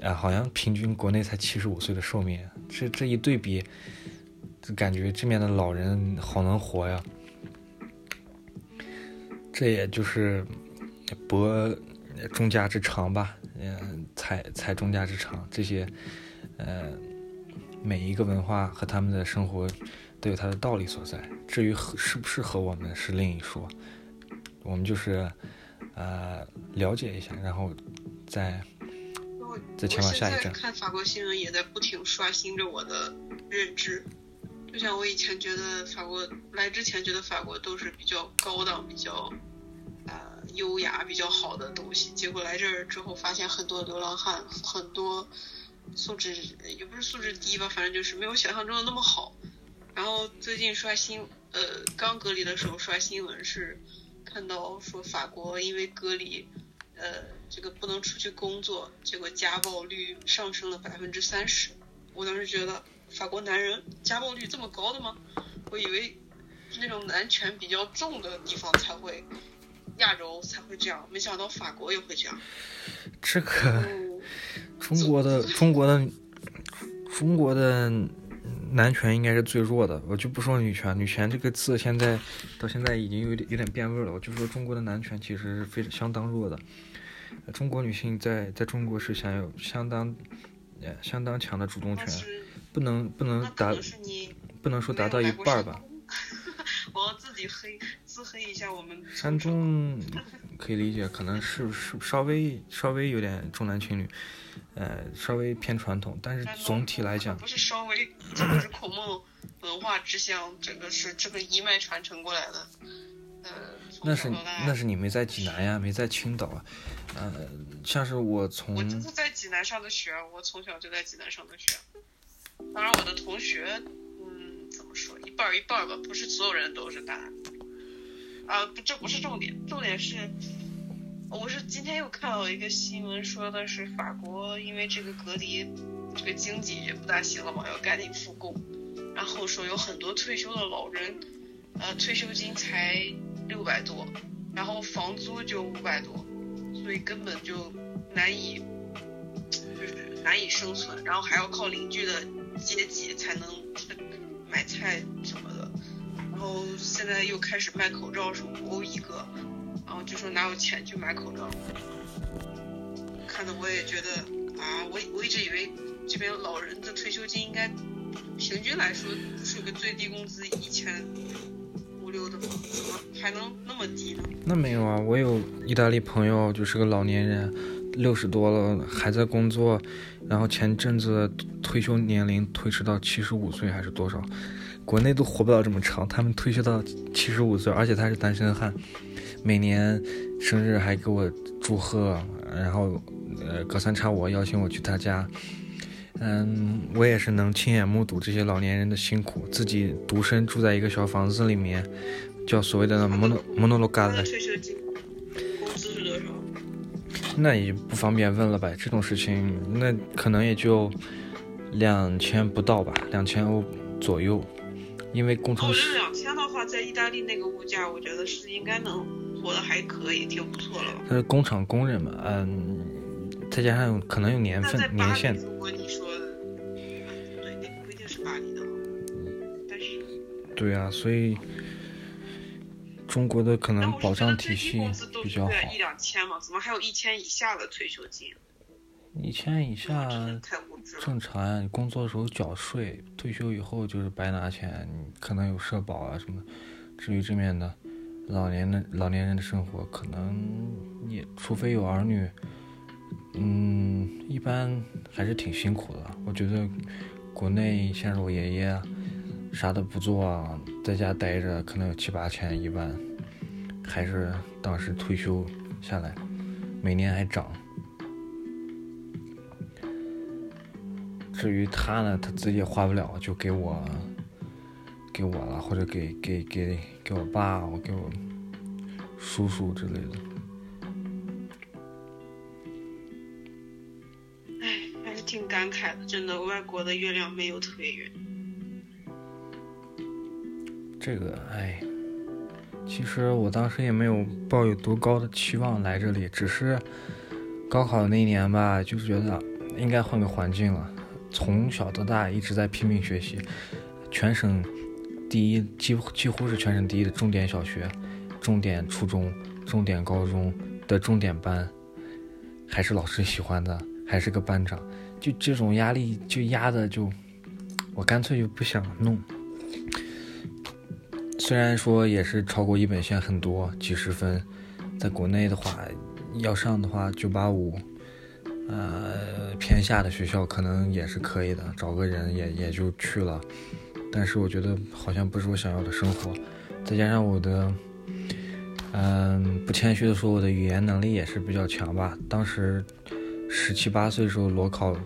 [SPEAKER 1] 啊，好像平均国内才七十五岁的寿命，这这一对比，感觉这面的老人好能活呀。这也就是博众家之长吧，嗯，采采众家之长，这些，呃，每一个文化和他们的生活都有它的道理所在。至于合适不适合我们是另一说，我们就是，呃，了解一下，然后再。
[SPEAKER 2] 再前往下一站看法国新闻也在不停刷新着我的认知，就像我以前觉得法国来之前觉得法国都是比较高档、比较呃优雅、比较好的东西，结果来这儿之后发现很多流浪汉，很多素质也不是素质低吧，反正就是没有想象中的那么好。然后最近刷新呃刚隔离的时候刷新闻是看到说法国因为隔离。呃，这个不能出去工作，结果家暴率上升了百分之三十。我当时觉得法国男人家暴率这么高的吗？我以为是那种男权比较重的地方才会，亚洲才会这样，没想到法国也会这样。
[SPEAKER 1] 这个中国的中国的中国的男权应该是最弱的，我就不说女权，女权这个字现在到现在已经有点有点变味了。我就说中国的男权其实是非常相当弱的。中国女性在在中国是享有相当，呃相当强的主动权，不能不能达，不能说达到一半吧。
[SPEAKER 2] 我要自己黑自黑一下我们。
[SPEAKER 1] 山东可以理解，可能是是稍微稍微有点重男轻女，呃稍微偏传统，但是总体来讲。
[SPEAKER 2] 不是稍微，这个是孔孟文化之乡，这个是这个一脉传承过来的。
[SPEAKER 1] 呃那是那是你没在济南呀，没在青岛啊，呃，像是我从
[SPEAKER 2] 我就是在济南上的学，我从小就在济南上的学。当然，我的同学，嗯，怎么说，一半一半吧，不是所有人都是大南。啊，不，这不是重点，重点是，我是今天又看到一个新闻，说的是法国因为这个隔离，这个经济也不大行了嘛，要赶紧复工，然后说有很多退休的老人，呃，退休金才。六百多，然后房租就五百多，所以根本就难以，就是难以生存，然后还要靠邻居的接济才能买菜什么的，然后现在又开始卖口罩，是五欧一个，然后就说哪有钱去买口罩，看的我也觉得啊，我我一直以为这边老人的退休金应该平均来说是个最低工资一千五六的吧。怎么还能那么低呢？那没有啊，
[SPEAKER 1] 我有意大利朋友，就是个老年人，六十多了还在工作，然后前阵子退休年龄推迟到七十五岁还是多少？国内都活不了这么长，他们退休到七十五岁，而且他是单身汉。每年生日还给我祝贺，然后呃隔三差五邀请我去他家。嗯，我也是能亲眼目睹这些老年人的辛苦，自己独身住在一个小房子里面，叫所谓的 mono monolog
[SPEAKER 2] 他的退休金工资是多少？
[SPEAKER 1] 那也不方便问了吧？这种事情，那可能也就两千不到吧，两千欧左右。因为工程
[SPEAKER 2] 哦，这两千的话，在意大利那个物价，我觉得是应该能活的还可以，挺不错了吧。
[SPEAKER 1] 他是工厂工人嘛，嗯，再加上可能有年份年限，
[SPEAKER 2] 如果你说，嗯对，那个不一定是巴黎的，但是
[SPEAKER 1] 对啊，所以中国的可能保障体系比较好
[SPEAKER 2] 对，一两千嘛，怎么还有一千以下的退休金？
[SPEAKER 1] 一千以下。正常呀，你工作的时候缴税，退休以后就是白拿钱，你可能有社保啊什么。至于这面的老年的老年人的生活，可能也除非有儿女，嗯，一般还是挺辛苦的。我觉得国内像是我爷爷，啥都不做，在家待着，可能有七八千一万，还是当时退休下来，每年还涨。至于他呢，他自己也花不了，就给我，给我了，或者给给给给我爸，我给我叔叔之类的。
[SPEAKER 2] 唉，还是挺感慨的，真的，外国的月亮没有特别圆。
[SPEAKER 1] 这个，哎，其实我当时也没有抱有多高的期望来这里，只是高考那一年吧，就是觉得应该换个环境了。从小到大一直在拼命学习，全省第一，几乎几乎是全省第一的重点小学、重点初中、重点高中的重点班，还是老师喜欢的，还是个班长，就这种压力就压的就，我干脆就不想弄。虽然说也是超过一本线很多，几十分，在国内的话，要上的话九八五。呃，偏下的学校可能也是可以的，找个人也也就去了。但是我觉得好像不是我想要的生活，再加上我的，嗯，不谦虚的说，我的语言能力也是比较强吧。当时十七八岁的时候裸考，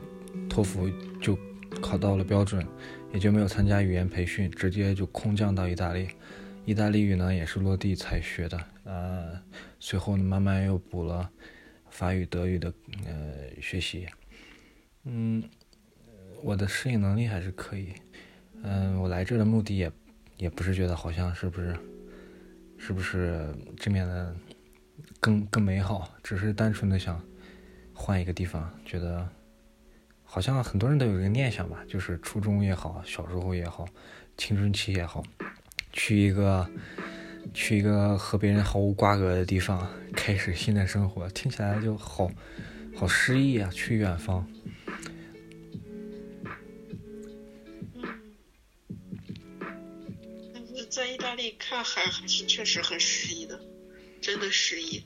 [SPEAKER 1] 托福就考到了标准，也就没有参加语言培训，直接就空降到意大利。意大利语呢也是落地才学的，呃，随后呢慢慢又补了。法语、德语的呃学习，嗯，我的适应能力还是可以。嗯，我来这的目的也也不是觉得好像是不是是不是这面的更更美好，只是单纯的想换一个地方，觉得好像很多人都有一个念想吧，就是初中也好，小时候也好，青春期也好，去一个。去一个和别人毫无瓜葛的地方，开始新的生活，听起来就好好诗意啊！去远方。
[SPEAKER 2] 在意大利看海还是确实很诗意的，真的诗意。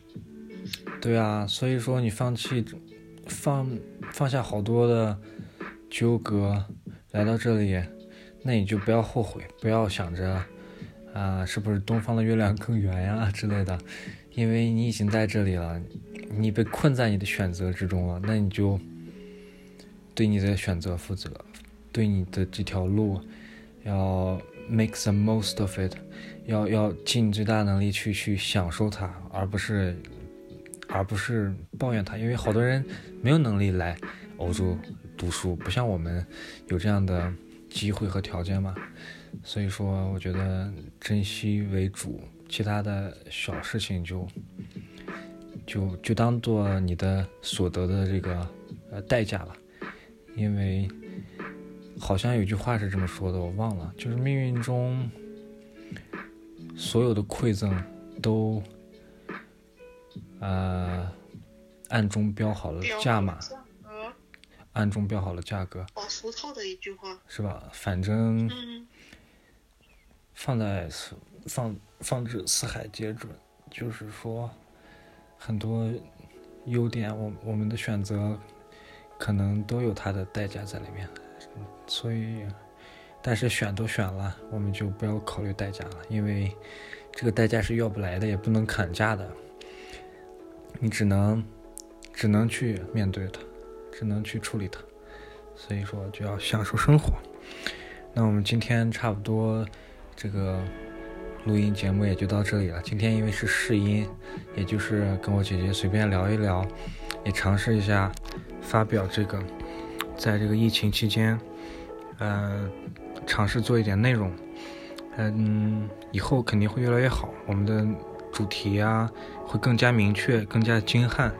[SPEAKER 1] 对啊，所以说你放弃放放下好多的纠葛，来到这里，那你就不要后悔，不要想着。啊，是不是东方的月亮更圆呀 之类的？因为你已经在这里了，你被困在你的选择之中了，那你就对你的选择负责，对你的这条路要 make the most of it，要要尽最大能力去去享受它，而不是而不是抱怨它。因为好多人没有能力来欧洲读书，不像我们有这样的机会和条件嘛。所以说，我觉得珍惜为主，其他的小事情就就就当做你的所得的这个呃代价吧。因为好像有句话是这么说的，我忘了，就是命运中所有的馈赠都呃暗中标好了价码，暗中标好了价格。
[SPEAKER 2] 好俗套的一句话，
[SPEAKER 1] 是吧？反正。
[SPEAKER 2] 嗯
[SPEAKER 1] 放在放放置四海皆准，就是说，很多优点，我我们的选择可能都有它的代价在里面，所以，但是选都选了，我们就不要考虑代价了，因为这个代价是要不来的，也不能砍价的，你只能只能去面对它，只能去处理它，所以说就要享受生活。那我们今天差不多这个录音节目也就到这里了。今天因为是试音，也就是跟我姐姐随便聊一聊，也尝试一下发表这个，在这个疫情期间，呃，尝试做一点内容。嗯，以后肯定会越来越好。我们的主题啊，会更加明确，更加精悍，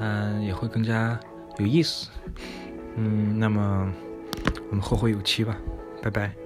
[SPEAKER 1] 嗯，也会更加有意思。嗯，那么我们后会有期吧，拜拜。